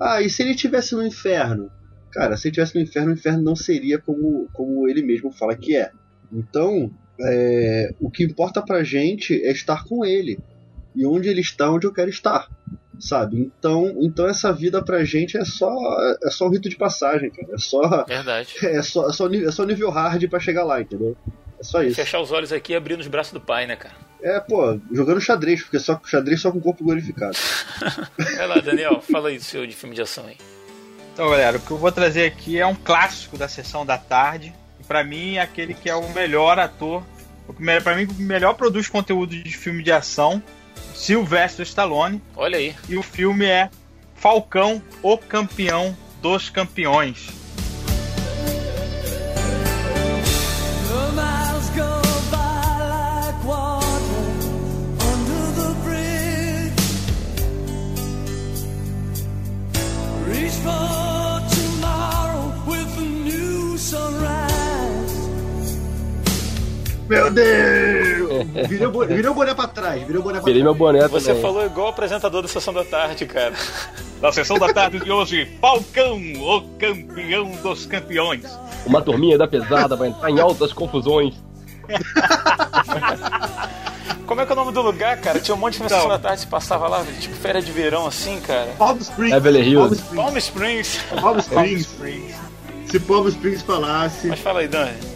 Ah, e se ele estivesse no inferno? Cara, se ele estivesse no inferno, o inferno não seria como, como ele mesmo fala que é. Então, é, o que importa pra gente é estar com ele. E onde ele está, onde eu quero estar. Sabe? Então, então essa vida pra gente é só é só um rito de passagem, cara. É só Verdade. *laughs* é só, é só, nível, é só nível hard pra chegar lá, entendeu? É só isso. Fechar os olhos aqui e abrir nos braços do pai, né, cara? É, pô, jogando xadrez, porque só xadrez só com o corpo glorificado. Vai lá, Daniel, fala aí do seu de filme de ação aí. Então, galera, o que eu vou trazer aqui é um clássico da sessão da tarde. E para mim, é aquele que é o melhor ator, para mim, o melhor produz conteúdo de filme de ação, Sylvester Stallone. Olha aí. E o filme é Falcão, o campeão dos campeões. for Meu Deus! Virei o boné, virei o boné pra trás, virei o boné pra Virei meu trás. boné Você também. falou igual o apresentador da Sessão da Tarde, cara. Na sessão da tarde de hoje, Falcão, o campeão dos campeões. Uma turminha da pesada vai entrar em altas confusões. Como é que é o nome do lugar, cara? Tinha um monte de da Então. Sessão da Tarde passava lá, tipo férias de verão, assim, cara. Palm Springs. Beverly Hills. Palm Springs. Palm Springs. Palm Springs. Se Palm Springs falasse. Mas fala aí, Dani.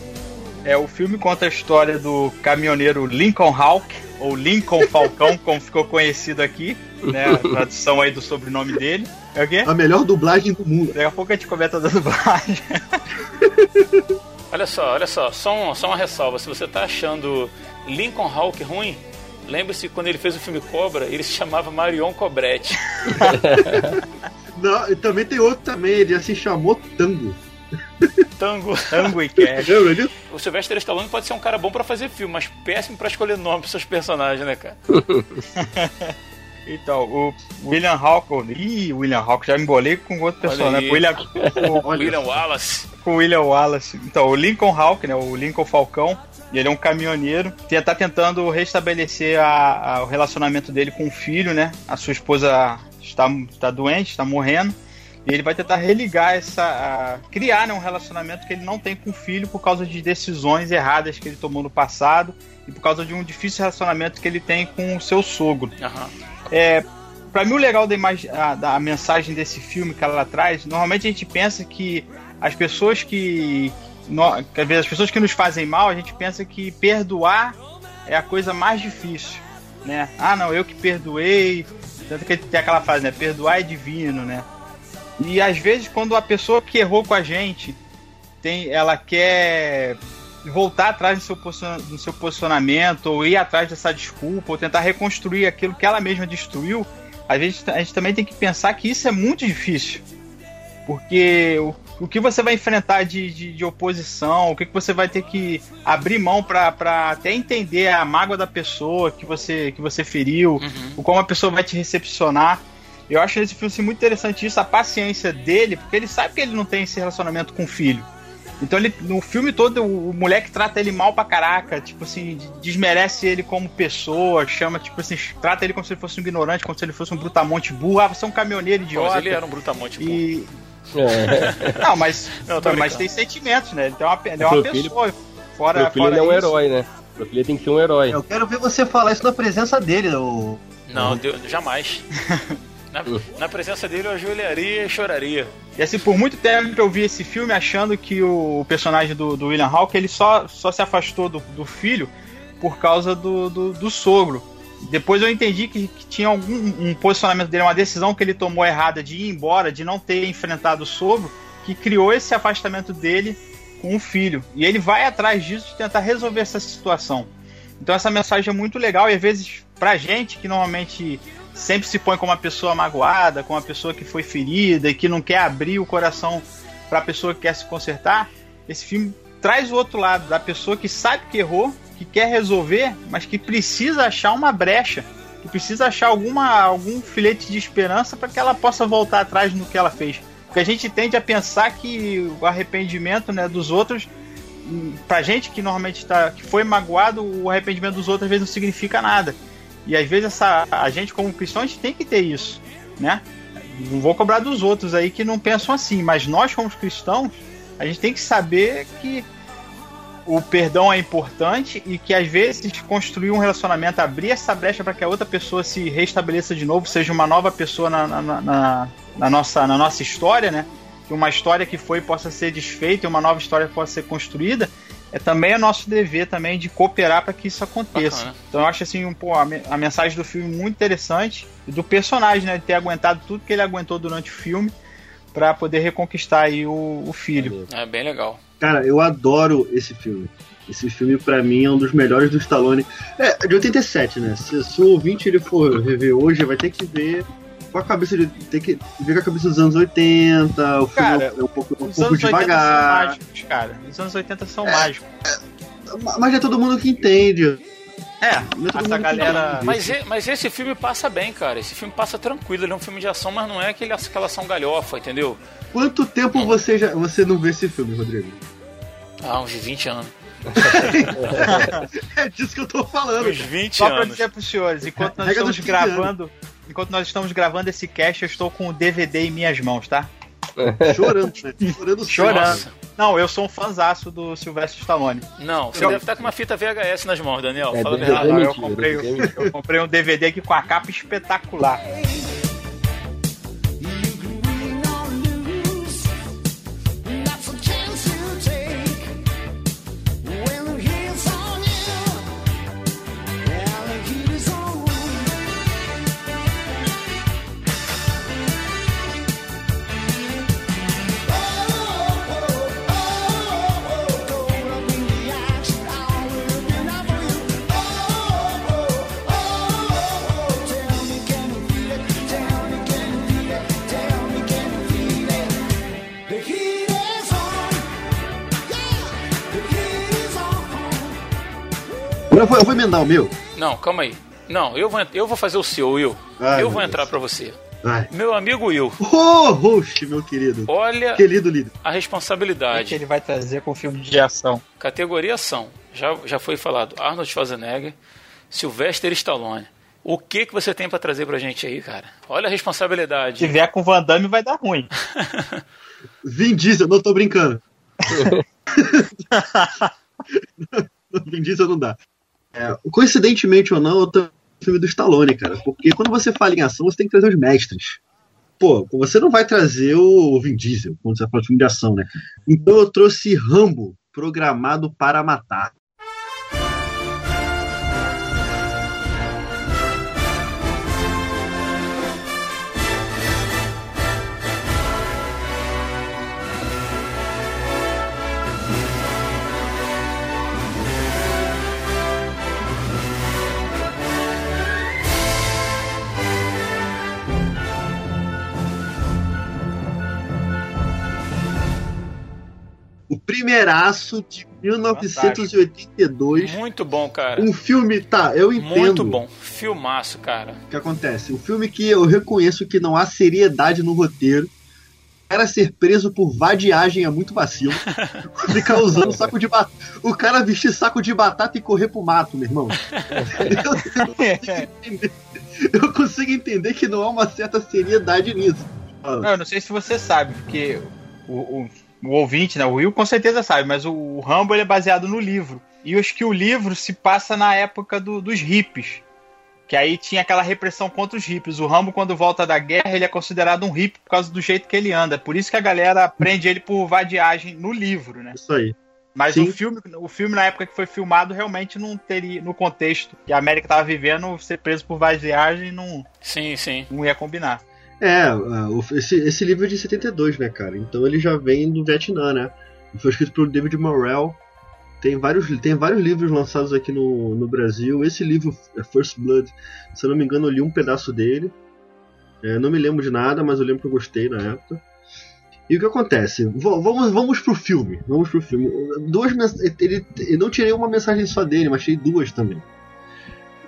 É, o filme conta a história do caminhoneiro Lincoln Hawk, ou Lincoln Falcão, *laughs* como ficou conhecido aqui, né? A tradução aí do sobrenome dele. É o quê? A melhor dublagem do mundo. Daqui a pouco a gente comenta da dublagem. *laughs* Olha só, olha só, só, um- só uma ressalva. Se você tá achando Lincoln Hawk ruim, lembre-se que quando ele fez o filme Cobra, ele se chamava Marion Cobretti. *laughs* Não, e também tem outro também, ele já se chamou Tango. Tango. Tango e Cash. Lembra disso? O Sylvester Stallone pode ser um cara bom pra fazer filme, mas péssimo pra escolher nome pros seus personagens, né, cara? *laughs* Então, o William Hawk. Ih, William Hawk, já me embolei com outro Olha personagem. aí. William, *laughs* o, William Wallace. com o William Wallace. Então, o Lincoln Hawk, né? O Lincoln Falcão. e Ele é um caminhoneiro. Ele tá tentando restabelecer a- a- o relacionamento dele com o filho, né? A sua esposa está, está doente, está morrendo. E ele vai tentar religar essa. a- criar né, um relacionamento que ele não tem com o filho por causa de decisões erradas que ele tomou no passado e por causa de um difícil relacionamento que ele tem com o seu sogro. Aham. É, para mim o legal da, imagem, a, da mensagem desse filme que ela traz, normalmente a gente pensa que as pessoas que, no, que às vezes as pessoas que nos fazem mal, a gente pensa que perdoar é a coisa mais difícil, né? Ah, não, eu que perdoei, tanto que tem aquela frase, né? Perdoar é divino, né? E às vezes quando a pessoa que errou com a gente tem, ela quer voltar atrás do seu, do seu posicionamento, ou ir atrás dessa desculpa, ou tentar reconstruir aquilo que ela mesma destruiu, a gente, a gente também tem que pensar que isso é muito difícil. Porque o, o que você vai enfrentar de, de, de oposição, o que, que você vai ter que abrir mão para até entender a mágoa da pessoa que você, que você feriu, o como a pessoa vai te recepcionar. Eu acho esse filme assim, muito interessante isso, a paciência dele, porque ele sabe que ele não tem esse relacionamento com o filho. Então ele, no filme todo, o, o moleque trata ele mal pra caraca, tipo assim, de- desmerece ele como pessoa, chama, tipo assim, trata ele como se ele fosse um ignorante, como se ele fosse um brutamonte burro, ah, você é um caminhoneiro idiota. mas ele era um brutamonte. pô. E. É. *laughs* Não, mas. Não, mas tem sentimentos, né? Ele, tem uma, ele é uma filho- pessoa. Fora, Meu filho fora ele é um isso, herói, né? Meu filho tem que ser um herói. Eu quero ver você falar isso na presença dele, ô. Não, Deus, jamais. *laughs* Na, na presença dele eu ajoelharia e choraria. E assim, por muito tempo eu vi esse filme achando que o personagem do, do William Hawke ele só, só se afastou do, do filho por causa do, do, do sogro. Depois eu entendi que, que tinha algum um posicionamento dele, uma decisão que ele tomou errada de ir embora, de não ter enfrentado o sogro, que criou esse afastamento dele com o filho. E ele vai atrás disso de tentar resolver essa situação. Então essa mensagem é muito legal e às vezes pra gente que normalmente sempre se põe como uma pessoa magoada, como uma pessoa que foi ferida e que não quer abrir o coração para a pessoa que quer se consertar, esse filme traz o outro lado da pessoa que sabe que errou, que quer resolver, mas que precisa achar uma brecha, que precisa achar alguma algum filete de esperança para que ela possa voltar atrás no que ela fez. Porque a gente tende a pensar que o arrependimento né, dos outros pra gente que normalmente tá, que foi magoado, o arrependimento dos outros às vezes não significa nada. E às vezes essa, a gente como cristão a gente tem que ter isso, né? Não vou cobrar dos outros aí que não pensam assim, mas nós como cristãos, a gente tem que saber que o perdão é importante e que às vezes construir um relacionamento, abrir essa brecha para que a outra pessoa se restabeleça de novo, seja uma nova pessoa na, na, na, na nossa, na nossa história, né? Que uma história que foi possa ser desfeita e uma nova história possa ser construída, é também é nosso dever também de cooperar para que isso aconteça. Bacana. Então eu acho assim, um, pô, a, me- a mensagem do filme muito interessante e do personagem, né? De ter aguentado tudo que ele aguentou durante o filme para poder reconquistar aí o, o filho. É bem legal. Cara, eu adoro esse filme. Esse filme, pra mim, é um dos melhores do Stallone. É, de 87, né? Se, se o ouvinte ele for rever hoje, vai ter que ver com a cabeça de. Tem que ver com a cabeça dos anos 80. O filme Cara, é um pouco, um Os pouco anos 80 são devagar. mágicos, cara. Os anos 80 são mágicos. Mas é todo mundo que entende. É, é essa galera. Mas, mas esse filme passa bem, cara. Esse filme passa tranquilo. Ele é um filme de ação, mas não é aquele, aquela ação galhofa, entendeu? Quanto tempo você, já, você não vê esse filme, Rodrigo? Ah, uns 20 anos. *laughs* É disso que eu tô falando. Uns 20 Só pra anos. dizer pros senhores, enquanto nós estamos 15 anos. Enquanto nós estamos gravando esse cast, eu estou com o DVD em minhas mãos, tá? *laughs* Chorando, né? Chorando Chorando. Não, eu sou um fanzaço do Sylvestre Stallone. Não, você Eu- deve estar com uma fita VHS nas mãos, Daniel. É, Fala verdade. não, eu, comprei, é eu comprei um DVD aqui com a capa espetacular. Emendar o meu. Não, calma aí. Não, eu vou, eu vou fazer o seu, Will. Ai, eu vou Deus. entrar pra você. Vai. Meu amigo Will, Ô, host, meu querido. olha Querido líder. a O que responsabilidade. ele vai trazer com filme de ação? Categoria ação. Já, já foi falado Arnold Schwarzenegger, Sylvester Stallone. O que que você tem pra trazer pra gente aí, cara? Olha a Se responsabilidade. tiver com Van Damme, vai dar ruim. *laughs* Vin Diesel, não tô brincando. *laughs* *laughs* Vin Diesel não dá. É, coincidentemente ou não, eu tô no filme do Stallone, cara. Porque quando você fala em ação, você tem que trazer os mestres. Pô, você não vai trazer o Vin Diesel quando você fala de filme de ação, né? Então eu trouxe Rambo, programado para matar. Primeiraço de 1982. Muito bom, cara. Um filme, tá, eu entendo. Muito bom. Filmaço, cara. O que acontece? Um filme que eu reconheço que não há seriedade no roteiro. O cara ser preso por vadiagem é muito vacilo. *laughs* Ficar usando saco de batata. O cara vestir saco de batata e correr pro mato, meu irmão. Eu, eu consigo entender que não há uma certa seriedade nisso. Não, eu não sei se você sabe, porque o, o, o ouvinte, né, o Will, com certeza sabe, mas o, o Rambo ele é baseado no livro. E eu acho que o livro se passa na época do- dos hippies. Que aí tinha aquela repressão contra os hippies. O Rambo, quando volta da guerra, ele é considerado um hippie por causa do jeito que ele anda. Por isso que a galera prende ele por vadiagem no livro, né? Isso aí. Mas Sim. o filme, o filme, na época que foi filmado, realmente não teria, no contexto que a América estava vivendo, ser preso por vadiagem não, Sim, sim. não ia combinar. É, o- esse, esse livro é de 72, né, cara? Então ele já vem do Vietnã, né? Foi escrito pelo David Morrell. Tem vários, tem vários livros lançados aqui no, no Brasil. Esse livro, é First Blood, se eu não me engano, eu li um pedaço dele. É, não me lembro de nada, mas eu lembro que eu gostei na época. E o que acontece? V- vamos, vamos pro filme. Vamos pro filme. Duas ele, eu não tirei uma mensagem só dele, mas tirei duas também.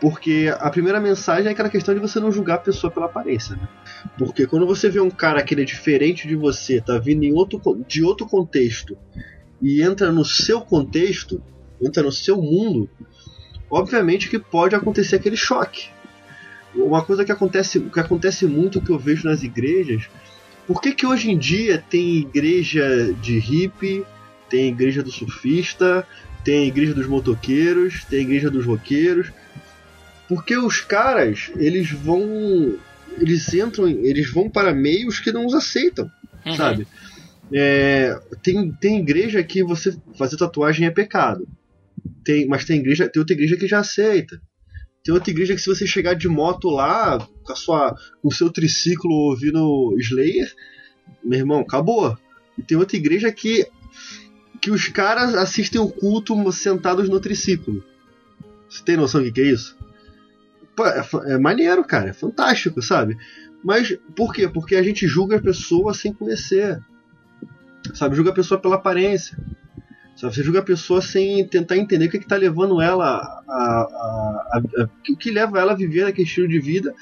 Porque a primeira mensagem é aquela questão de você não julgar a pessoa pela aparência, né? Porque quando você vê um cara que ele é diferente de você, tá vindo em outro, de outro contexto e entra no seu contexto, entra no seu mundo, obviamente que pode acontecer aquele choque. Uma coisa que acontece, que acontece muito que eu vejo nas igrejas, por que, que hoje em dia tem igreja de hippie, tem igreja do surfista, tem igreja dos motoqueiros, tem igreja dos roqueiros? Porque os caras, eles vão eles entram, eles vão para meios que não os aceitam, Uhum. sabe? É, tem, tem igreja que você fazer tatuagem é pecado. Tem, mas tem igreja, tem outra igreja que já aceita. Tem outra igreja que se você chegar de moto lá, com a sua com o seu triciclo ouvindo Slayer, meu irmão, acabou. E tem outra igreja que que os caras assistem o culto sentados no triciclo. Você tem noção do que, que é isso? É, é maneiro, cara, é fantástico, sabe? Mas por quê? Porque a gente julga a pessoa sem conhecer. Sabe? Julga a pessoa pela aparência. Sabe? Você julga a pessoa sem tentar entender o que, que tá levando ela a, o que leva ela a viver aquele estilo de vida.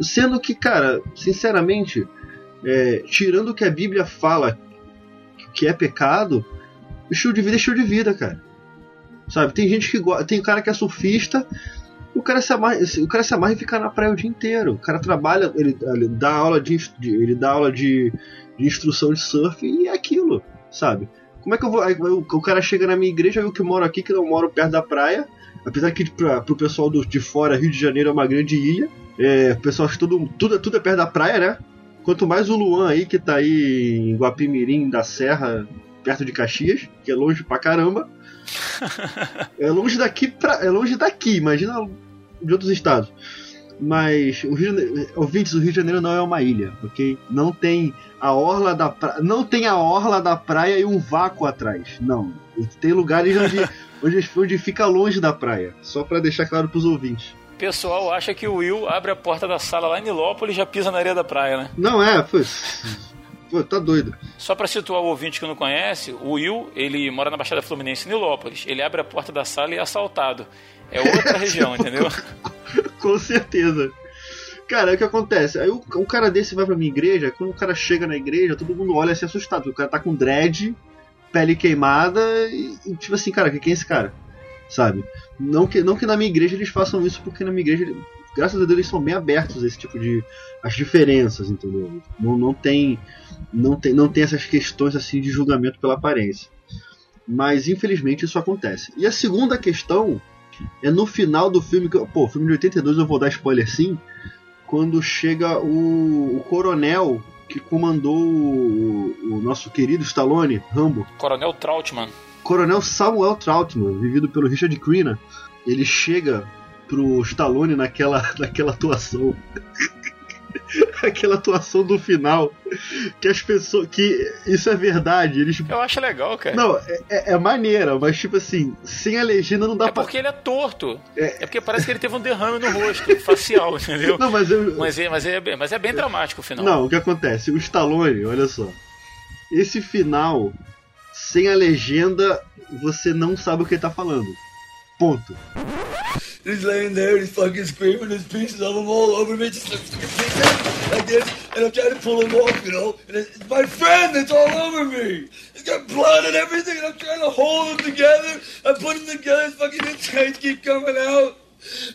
Sendo que, cara, sinceramente, é, tirando o que a Bíblia fala que é pecado, o estilo de vida é estilo de vida, cara. Sabe? Tem gente que. Tem cara que é surfista. O cara, se amarra, o cara se amarra e fica na praia o dia inteiro. O cara trabalha, ele, ele dá aula de, ele dá aula de, de instrução de surf e é aquilo, sabe? Como é que eu vou. aí O, cara chega na minha igreja, eu que moro aqui, que não moro perto da praia. Apesar que pra, pro pessoal do, de fora, Rio de Janeiro é uma grande ilha. É, o pessoal acha que tudo, tudo, tudo é perto da praia, né? Quanto mais o Luan aí, que tá aí em Guapimirim da Serra, perto de Caxias, que é longe pra caramba. *laughs* É longe daqui pra, é longe daqui, imagina de outros estados. Mas o Rio, de Janeiro- ouvintes, o Rio de Janeiro não é uma ilha, ok? Não tem a orla da pra... não tem a orla da praia e um vácuo atrás. Não, tem lugares onde *laughs* onde, onde fica longe da praia. Só pra deixar claro pros ouvintes. O pessoal acha que o Will abre a porta da sala lá em Nilópolis e já pisa na areia da praia, né? Não é, pô, pô tá doido. Só pra situar o ouvinte que não conhece, o Will, ele mora na Baixada Fluminense, em Nilópolis. Ele abre a porta da sala e é assaltado. É outra região, *laughs* entendeu? Com certeza. Cara, o que acontece? Aí o, o cara desse vai pra minha igreja, quando o cara chega na igreja, todo mundo olha assim assustado. porque O cara tá com dread, pele queimada e, e tipo assim, cara, quem é esse cara? Sabe? Não que, não que na minha igreja eles façam isso, porque na minha igreja, graças a Deus, eles são bem abertos a esse tipo de. as diferenças, entendeu? Não, não tem. Não tem, não tem essas questões assim de julgamento pela aparência. Mas infelizmente isso acontece. E a segunda questão é no final do filme, que, pô, filme de 82 eu vou dar spoiler sim, quando chega o, o coronel que comandou o, o nosso querido Stallone, Rambo, Coronel Trautmann. Coronel Samuel Troutman, vivido pelo Richard Crenna, ele chega pro Stallone naquela, *laughs* naquela atuação. *laughs* aquela atuação do final. Que as pessoas. Que isso é verdade. Eles. Eu acho legal, cara. Não, é, é, é maneira, mas tipo assim, sem a legenda não dá É pra. porque ele é torto. É. É porque parece que ele teve um derrame no rosto, *laughs* facial, entendeu? Não, mas eu. Mas é, mas, é, bem- mas é bem dramático o final. Não, o que acontece? O Stallone, olha só. Esse final, sem a legenda, você não sabe o que ele tá falando. Ponto. He's laying there he's fucking screaming. There's pieces of him all over me, just like, this. And I'm trying to pull him off, you know. And it's my friend that's all over me. He's got blood and everything. And I'm trying to hold him together. I put him together. His fucking insides keep coming out.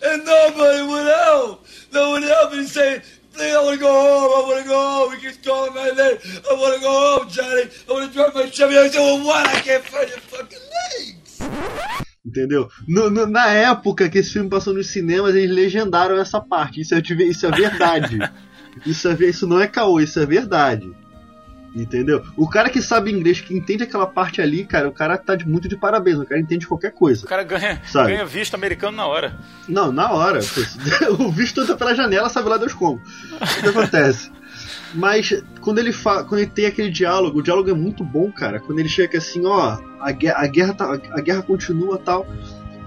And nobody would help. No one helped. And he's saying, Please, I want to go home. I want to go home. He keeps calling my name. I want to go home, Johnny. I want to drive my Chevy. I said, Well, what? I can't find your fucking legs. Entendeu? No- no- na época que esse filme passou nos cinemas, eles legendaram essa parte. Isso é, isso é verdade. *laughs* isso, é, isso não é caô, isso é verdade. Entendeu? O cara que sabe inglês, que entende aquela parte ali, cara, o cara tá de, muito de parabéns. O cara entende qualquer coisa. O cara ganha, Sabe? ganha visto americano na hora. Não, na hora. *laughs* o visto entra pela janela, sabe lá Deus como. O que acontece? Mas quando ele fa quando ele tem aquele diálogo, o diálogo é muito bom, cara. Quando ele chega assim, ó, a guerra, a guerra, tá, a guerra continua tal.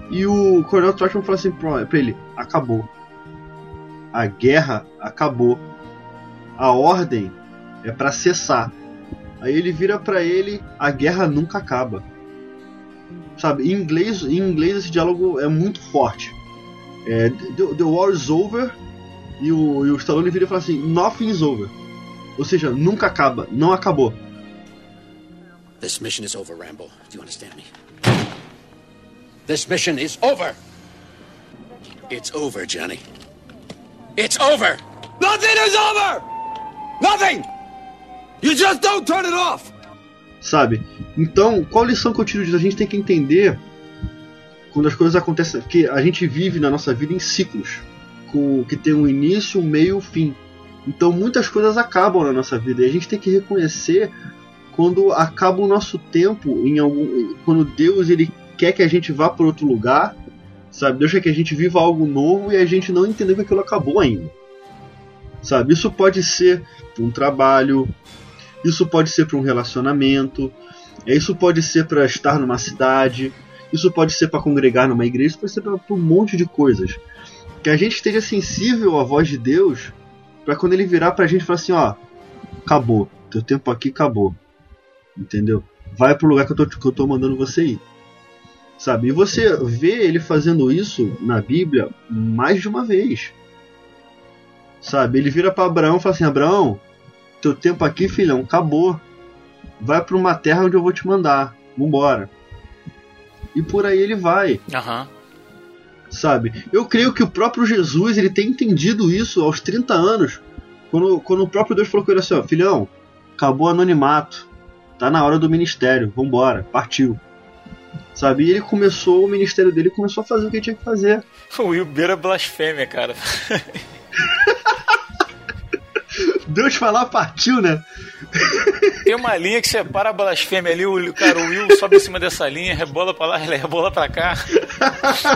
E o Coronel Trotman fala assim pra ele: acabou. A guerra acabou. A ordem é pra cessar. Aí ele vira pra ele: a guerra nunca acaba. Sabe? Em inglês, em inglês esse diálogo é muito forte. É, the, the war is over. E o, e o Stallone vira e fala assim: Nothing is over. Ou seja, nunca acaba, não acabou. This mission is over, Rambo. Do you understand me? This mission is over. It's over, Johnny. It's over. Nothing is over! Nothing! You just don't turn it off! Sabe? Então, qual lição que eu tiro disso? A gente tem que entender quando as coisas acontecem. que a gente vive na nossa vida em ciclos. Com, que tem um início, um meio e um fim. Então muitas coisas acabam na nossa vida. E a gente tem que reconhecer quando acaba o nosso tempo em algum. Quando Deus ele quer que a gente vá para outro lugar. Sabe? Deus quer que a gente viva algo novo e a gente não entendeu que aquilo acabou ainda. Sabe? Isso pode ser um trabalho, isso pode ser para um relacionamento, isso pode ser para estar numa cidade, isso pode ser para congregar numa igreja, isso pode ser para um monte de coisas. Que a gente esteja sensível à voz de Deus, para quando ele virar pra gente falar assim: ó, acabou, teu tempo aqui acabou. Entendeu? Vai pro lugar que eu tô, que eu tô mandando você ir. Sabe? E você vê ele fazendo isso na Bíblia mais de uma vez. Sabe? Ele vira para Abraão e fala assim: Abraão, teu tempo aqui, filhão, acabou. Vai para uma terra onde eu vou te mandar. Vambora. E por aí ele vai. Aham. Sabe? Eu creio que o próprio Jesus ele tem entendido isso aos 30 anos, quando, quando o próprio Deus falou com ele assim: ó, filhão, acabou o anonimato, tá na hora do ministério, vambora, partiu. Sabe? E ele começou, o ministério dele começou a fazer o que tinha que fazer. *laughs* O Will beira blasfêmia, cara. *laughs* Deus falar, partiu, né? *laughs* Tem uma linha que separa a blasfêmia ali, o cara, o Will sobe em cima dessa linha, rebola pra lá, *laughs* rebola pra cá.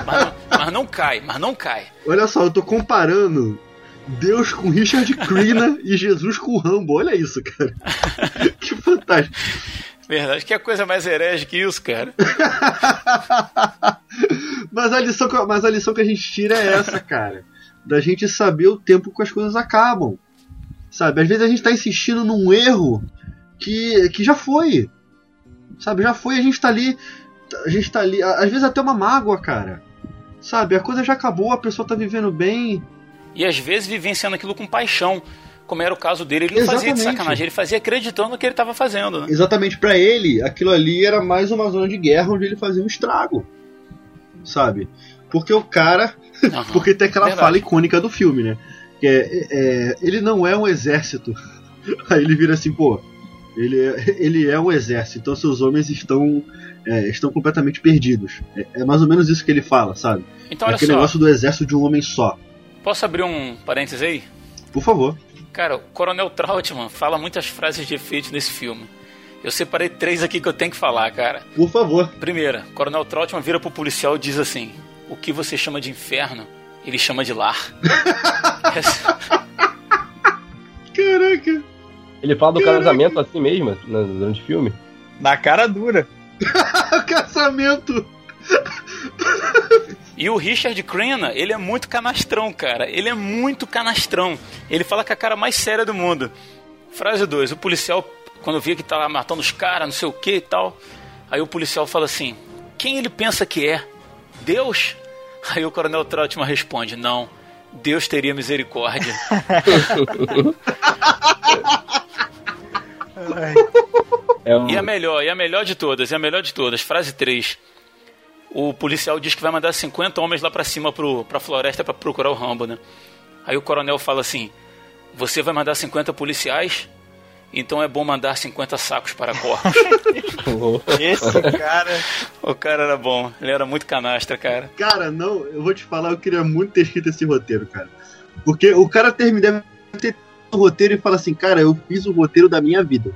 Mas não, mas não cai, mas não cai. Olha só, eu tô comparando Deus com Richard Crenna e Jesus com Rambo. Olha isso, cara. *laughs* que fantástico. Verdade, que é coisa mais herege que isso, cara. Mas a, lição, mas a lição que a gente tira é essa, cara. Da gente saber o tempo que as coisas acabam. Sabe? Às vezes a gente tá insistindo num erro que, que já foi. Sabe? Já foi, a gente tá ali. A gente tá ali. Às vezes até uma mágoa, cara. Sabe? A coisa já acabou, a pessoa tá vivendo bem. E às vezes vivenciando aquilo com paixão, como era o caso dele. Ele não fazia de sacanagem, ele fazia acreditando no que ele tava fazendo, né? Exatamente, pra ele, aquilo ali era mais uma zona de guerra onde ele fazia um estrago. Sabe? Porque o cara. *laughs* Aham, Porque tem aquela verdade. fala icônica do filme, né? Que é, é, ele não é um exército. *laughs* Aí ele vira assim, pô, ele é, *laughs* ele é um exército, então seus homens estão, é, estão completamente perdidos. É, é mais ou menos isso que ele fala, sabe? Então, olha Aquele só, negócio do exército de um homem só. posso abrir um parênteses aí? Por favor. Cara, o Coronel Trautmann fala muitas frases de efeito nesse filme. Eu separei três aqui que eu tenho que falar, cara. Por favor. Primeira, Coronel Trautmann vira pro policial e diz assim: O que você chama de inferno, ele chama de lar. *laughs* Caraca. Ele fala do casamento assim mesmo, na- durante o filme. Na cara dura. *laughs* Casamento. E o Richard Crenna, ele é muito canastrão, cara. Ele é muito canastrão. Ele fala com a cara mais séria do mundo. Frase 2. O policial, quando via que tá lá matando os caras, não sei o que e tal. Aí o policial fala assim: Quem ele pensa que é? Deus? Aí o coronel Trautmann responde: Não, Deus teria misericórdia. *laughs* É um... E a melhor, e a melhor de todas, e a melhor de todas, frase 3. O policial diz que vai mandar 50 homens lá pra cima pro, pra floresta pra procurar o Rambo, né? Aí o coronel fala assim: Você vai mandar 50 policiais? Então é bom mandar 50 sacos para corpos. *laughs* Esse cara. o cara era bom, ele era muito canastra, cara. Cara, não, eu vou te falar, eu queria muito ter escrito esse roteiro, cara. Porque o cara termina deve ter o roteiro e fala assim, cara, eu fiz o roteiro da minha vida.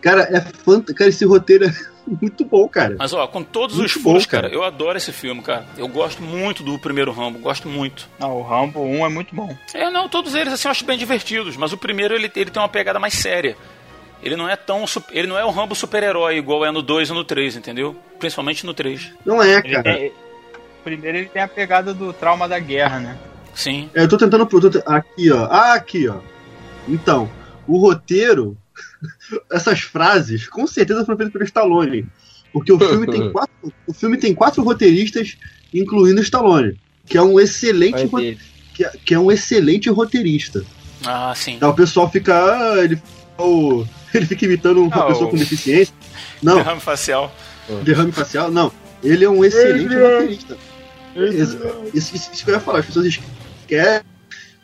Cara, é fantástico. Cara, esse roteiro é muito bom, cara. Mas ó, com todos os Muito furos, bom, cara. cara, eu adoro esse filme, cara. Eu gosto muito do primeiro Rambo, gosto muito. Não, o Rambo 1 é muito bom. É, não, todos eles assim eu acho bem divertidos, mas o primeiro ele, ele tem uma pegada mais séria. Ele não é tão. Ele não é o Rambo super-herói igual é no 2 e no 3, entendeu? Principalmente no 3. Não é, Ele cara. tem- primeiro ele tem a pegada do trauma da guerra, né? Sim. É, eu tô tentando. aqui, ó. Ah, aqui, ó. Então, o roteiro. *laughs* essas frases, com certeza foram feitas pelo Stallone. Porque o filme tem *laughs* quatro. O filme tem quatro roteiristas, incluindo o Stallone. Que é um excelente. ro- Que é, que é um excelente roteirista. Ah, sim. Então o pessoal fica. ah, ele, *laughs* ele fica imitando uma Ah, pessoa o- com deficiência. Não, Derrame facial. derrame facial, não. Ele é um excelente Adrian. roteirista. Ex- Isso, isso, isso que eu ia falar. As pessoas esquecem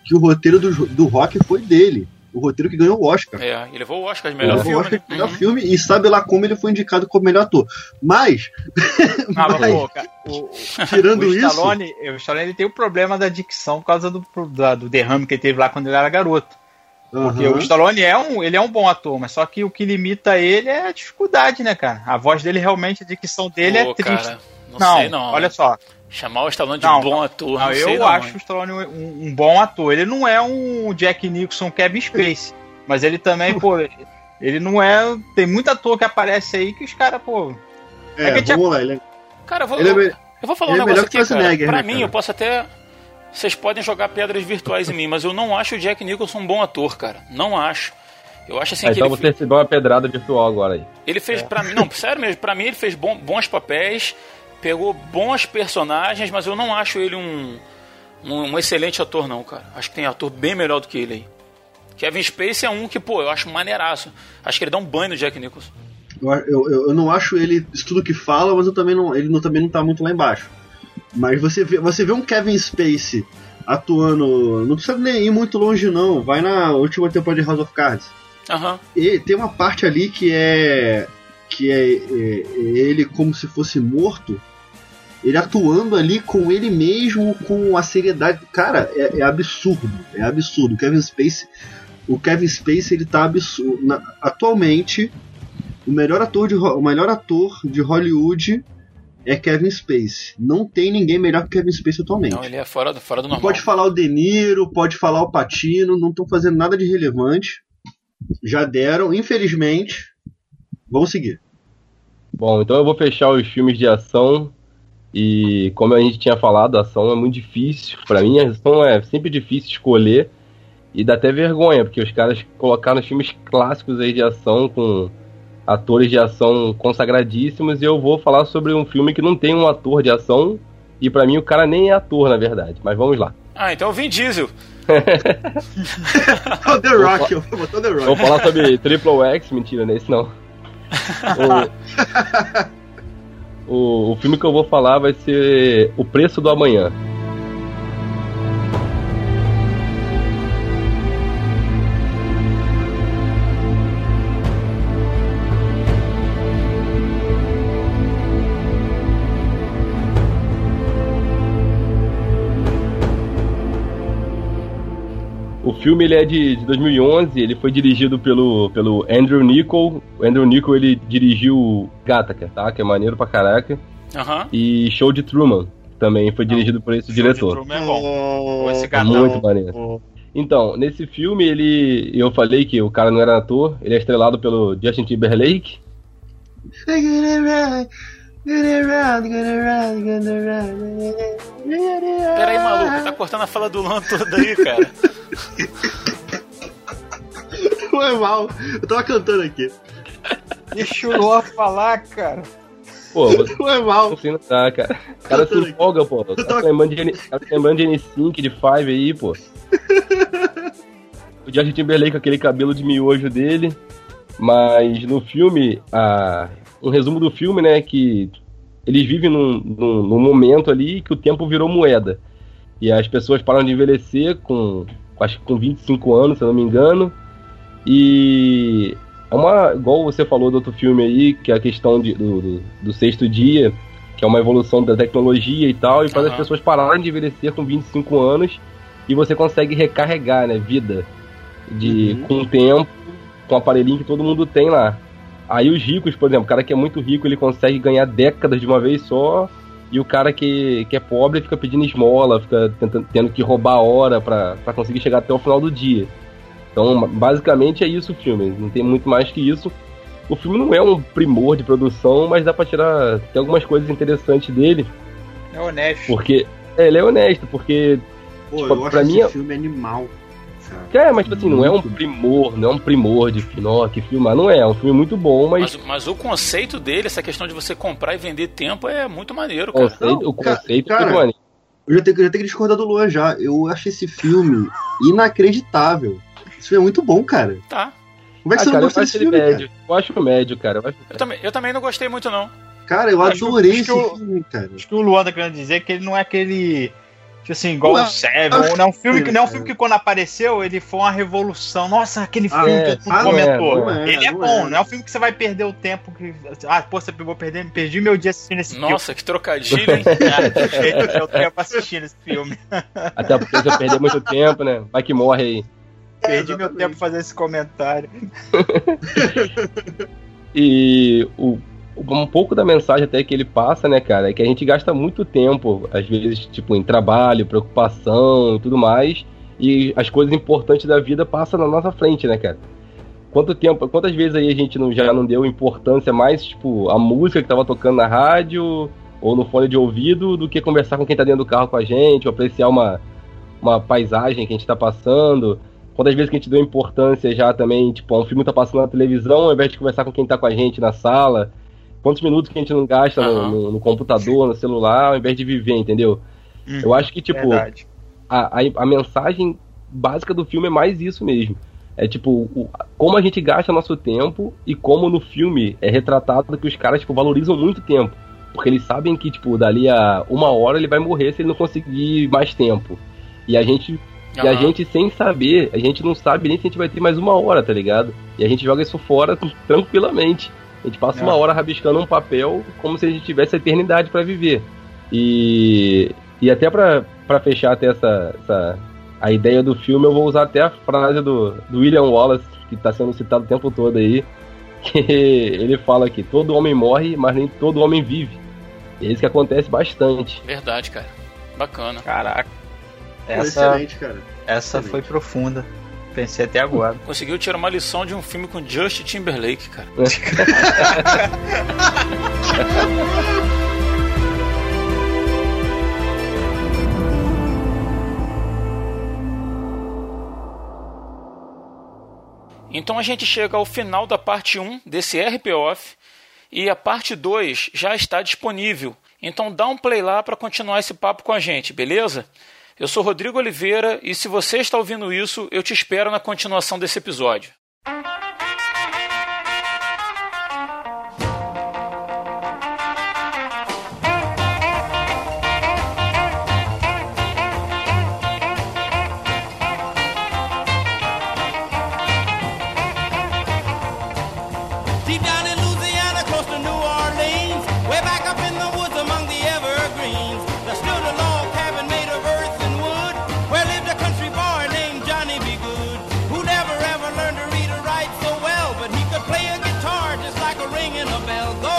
que o roteiro do, do rock foi dele. O roteiro que ganhou o Oscar. É, ele levou o Oscar de Ele melhor levou o filme. Oscar né? de melhor filme e sabe lá como ele foi indicado como melhor ator. Mas, *laughs* Ah, mas, Mas- pô, cara, o, tirando o isso. Stallone, o Stallone ele tem o problema da dicção por causa do, da- do derrame que ele teve lá quando ele era garoto. Porque Aham. o Stallone é um, ele é um bom ator, mas só que o que limita ele é a dificuldade, né, cara? A voz dele realmente, a dicção dele Pô, é triste. cara, não, não, sei não. olha só. Chamar o Stallone de Não, bom ator, Não, não, eu não, acho o Stallone um, um bom ator. Ele não é um Jack Nicholson, Kevin Space. mas ele também, *laughs* pô, ele não é. Tem muito ator que aparece aí que os caras, pô. É, que tinha- vamos lá. Ele é, Cara, eu vou, ele é eu, eu vou falar ele um é negócio melhor aqui, cara. Schwarzenegger, Pra né, mim, cara? eu posso até... Vocês podem jogar pedras virtuais em mim, mas eu não acho o Jack Nicholson um bom ator, cara. Não acho. Eu acho assim Ah, que então ele, você recebeu uma pedrada virtual agora aí. ele fez pra mim... Não, sério mesmo, pra mim ele fez bom- bons papéis, pegou bons personagens, mas eu não acho ele um, um, um excelente ator, não, cara. Acho que tem ator bem melhor do que ele aí. Kevin Spacey é um que, pô, eu acho maneiraço. Acho que ele dá um banho no Jack Nicholson. Eu, eu, eu- não acho ele isso tudo que fala, mas eu também não, ele não, também não tá muito lá embaixo. Mas você vê, você vê um Kevin Spacey atuando. Não precisa nem ir muito longe, não. Vai na última temporada de House of Cards. Aham. E tem uma parte ali que é. que é, é- é ele como se fosse morto. Ele atuando ali com ele mesmo, com a seriedade. Cara, é, é absurdo. É absurdo. O Kevin Spacey. O Kevin Spacey ele tá absurdo. Na- atualmente, o melhor ator de o melhor ator de Hollywood é Kevin Spacey. Não tem ninguém melhor que Kevin Spacey atualmente. Não, ele é fora do, fora do normal. Pode falar o De Niro, pode falar o Patino, não estão fazendo nada de relevante. Já deram, infelizmente. Vamos seguir. Bom, então eu vou fechar os filmes de ação. E como a gente tinha falado, a ação é muito difícil. Pra mim, a ação é sempre difícil escolher. E dá até vergonha, porque os caras colocaram os filmes clássicos aí de ação com atores de ação consagradíssimos. E eu vou falar sobre um filme que não tem um ator de ação. E pra mim o cara nem é ator, na verdade. Mas vamos lá. *laughs* Ah, então o Vin Diesel. *laughs* o The Rock, eu vou The Rock. Vou falar sobre Triple X, mentira, nesse não. *laughs* O, o, o filme que eu vou falar vai ser O Preço do Amanhã. Filme ele é de, de 2011, ele foi dirigido pelo, pelo Andrew Niccol. O Andrew Niccol ele dirigiu Gattaca, tá? Que é maneiro pra caraca. Aham. E Show de Truman também foi dirigido por esse diretor. Truman é bom. Esse É gatão. muito maneiro. Então, nesse filme ele, eu falei que o cara não era ator, ele é estrelado pelo Justin Timberlake. Pera aí, maluco, tá cortando a fala do Luan toda aí, cara. *laughs* Foi mal. Eu tava cantando aqui. Deixa o Luan falar, cara. Pô, *laughs* você mal. não sei não tá, cara. O cara se empolga, pô. O cara tá lembrando de, tá lembrando de N5, de Five aí, pô. *laughs* O Justin Timberlake com aquele cabelo de miojo dele. Mas no filme, a... um resumo do filme, né, que eles vivem num, num, num momento ali que o tempo virou moeda. E as pessoas param de envelhecer com, acho que com 25 anos, se eu não me engano. E é uma, igual você falou do outro filme aí, que é a questão de- do, do, do sexto dia, que é uma evolução da tecnologia e tal, e faz as Aham. pessoas pararem de envelhecer com 25 anos e você consegue recarregar, né, vida de com o tempo, com o aparelhinho que todo mundo tem lá. Aí os ricos, por exemplo, o cara que é muito rico, ele consegue ganhar décadas de uma vez só, e o cara que, que é pobre fica pedindo esmola, fica tentando, tendo que roubar a hora pra pra conseguir chegar até o final do dia. Então, basicamente é isso o filme, não tem muito mais que isso. O filme não é um primor de produção, mas dá pra tirar tem algumas coisas interessantes dele, É honesto. porque é, ele é honesto, porque Pô, Tipo, eu acho pra esse mim é- filme animal. Cara. é, mas tipo assim, não é um primor, não é um primor de filme, ó, que filmar, não é, é um filme muito bom, mas Mas, mas o conceito dele, essa questão de você comprar e vender tempo, é muito maneiro, cara. conceito, Não, o conceito é cara. Eu já tenho, eu já tenho que discordar do Luan já. Eu acho esse filme inacreditável. Esse filme é muito bom, cara. Tá. Como é que Ah, você cara, não gostou acho desse filme, médio. Eu acho médio, cara. Eu acho... Eu também, eu também não gostei muito, não. cara? Cara, eu Acho adorei acho esse eu- filme, cara. Acho que o Luan tá querendo dizer que ele não é aquele. Tipo assim, igual Não é- o Seven. acho Não é um filme que, não é um filme que quando apareceu ele foi uma revolução. Nossa, aquele Ah, filme é, que tu ah, não comentou. é, não é, ele é não bom, é. não é um filme que você vai perder o tempo. Que... Ah, pô, você vou perder, perdi meu dia assistindo esse Nossa, que trocadilho, *laughs* hein? filme. Perdi meu tempo assistindo esse filme. Até porque você perder muito tempo, né? Vai que morre aí. Perdi meu tempo fazendo esse comentário. *laughs* E o, um pouco da mensagem até que ele passa, né, cara, é que a gente gasta muito tempo, às vezes, tipo, em trabalho, preocupação e tudo mais, e as coisas importantes da vida passam na nossa frente, né, cara? Quanto tempo, quantas vezes aí a gente não, já não deu importância mais, tipo, a música que tava tocando na rádio ou no fone de ouvido do que conversar com quem tá dentro do carro com a gente, ou apreciar uma, uma paisagem que a gente tá passando. Quantas vezes que a gente deu importância já também, tipo, um filme tá passando na televisão, ao invés de conversar com quem tá com a gente na sala. Quantos minutos que a gente não gasta no- Aham. no, no computador, no celular, ao invés de viver, entendeu? Eu acho que, tipo, a, a, a mensagem básica do filme é mais isso mesmo. É tipo, o- como a gente gasta nosso tempo e como no filme é retratado que os caras, tipo, valorizam muito tempo. Porque eles sabem que, tipo, dali a uma hora ele vai morrer se ele não conseguir mais tempo. E a gente. E a gente, sem saber, a gente não sabe nem se a gente vai ter mais uma hora, tá ligado? E a gente joga isso fora tranquilamente. A gente passa uma É. hora rabiscando um papel como se a gente tivesse a eternidade pra viver. E, e até pra pra fechar até essa, essa a ideia do filme, eu vou usar até a frase do, do William Wallace, que tá sendo citado o tempo todo aí, *laughs* que ele fala que todo homem morre, mas nem todo homem vive. É isso que acontece bastante. Verdade, cara. Bacana. Caraca. Essa, Excelente, cara. essa foi profunda. Pensei até agora. Conseguiu tirar uma lição de um filme com Justin Timberlake, cara. *laughs* Então a gente chega ao final da parte 1 desse RP Off e a parte 2 já está disponível. Então dá um play lá para continuar esse papo com a gente, beleza? Eu sou Rodrigo Oliveira e se você está ouvindo isso, eu te espero na continuação desse episódio. ringing a bell. Go